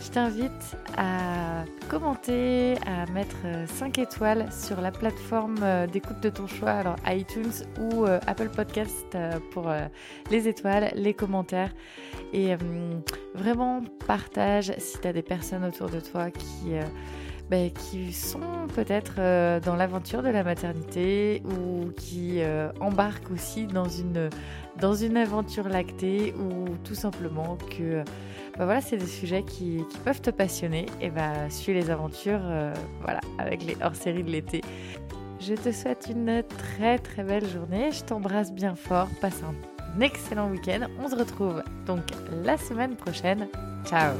Je t'invite à commenter, à mettre 5 euh, étoiles sur la plateforme euh, d'écoute de ton choix, alors iTunes ou euh, Apple Podcast pour les étoiles, les commentaires. Et vraiment partage si tu as des personnes autour de toi qui... Ben, qui sont peut-être dans l'aventure de la maternité ou qui embarquent aussi dans une, dans une aventure lactée ou tout simplement que bah voilà, c'est des sujets qui, peuvent te passionner. Et bah, suis les aventures euh, voilà, avec les hors-séries de l'été. Je te souhaite une très très belle journée. Je t'embrasse bien fort. Passe un excellent week-end. On se retrouve donc la semaine prochaine. Ciao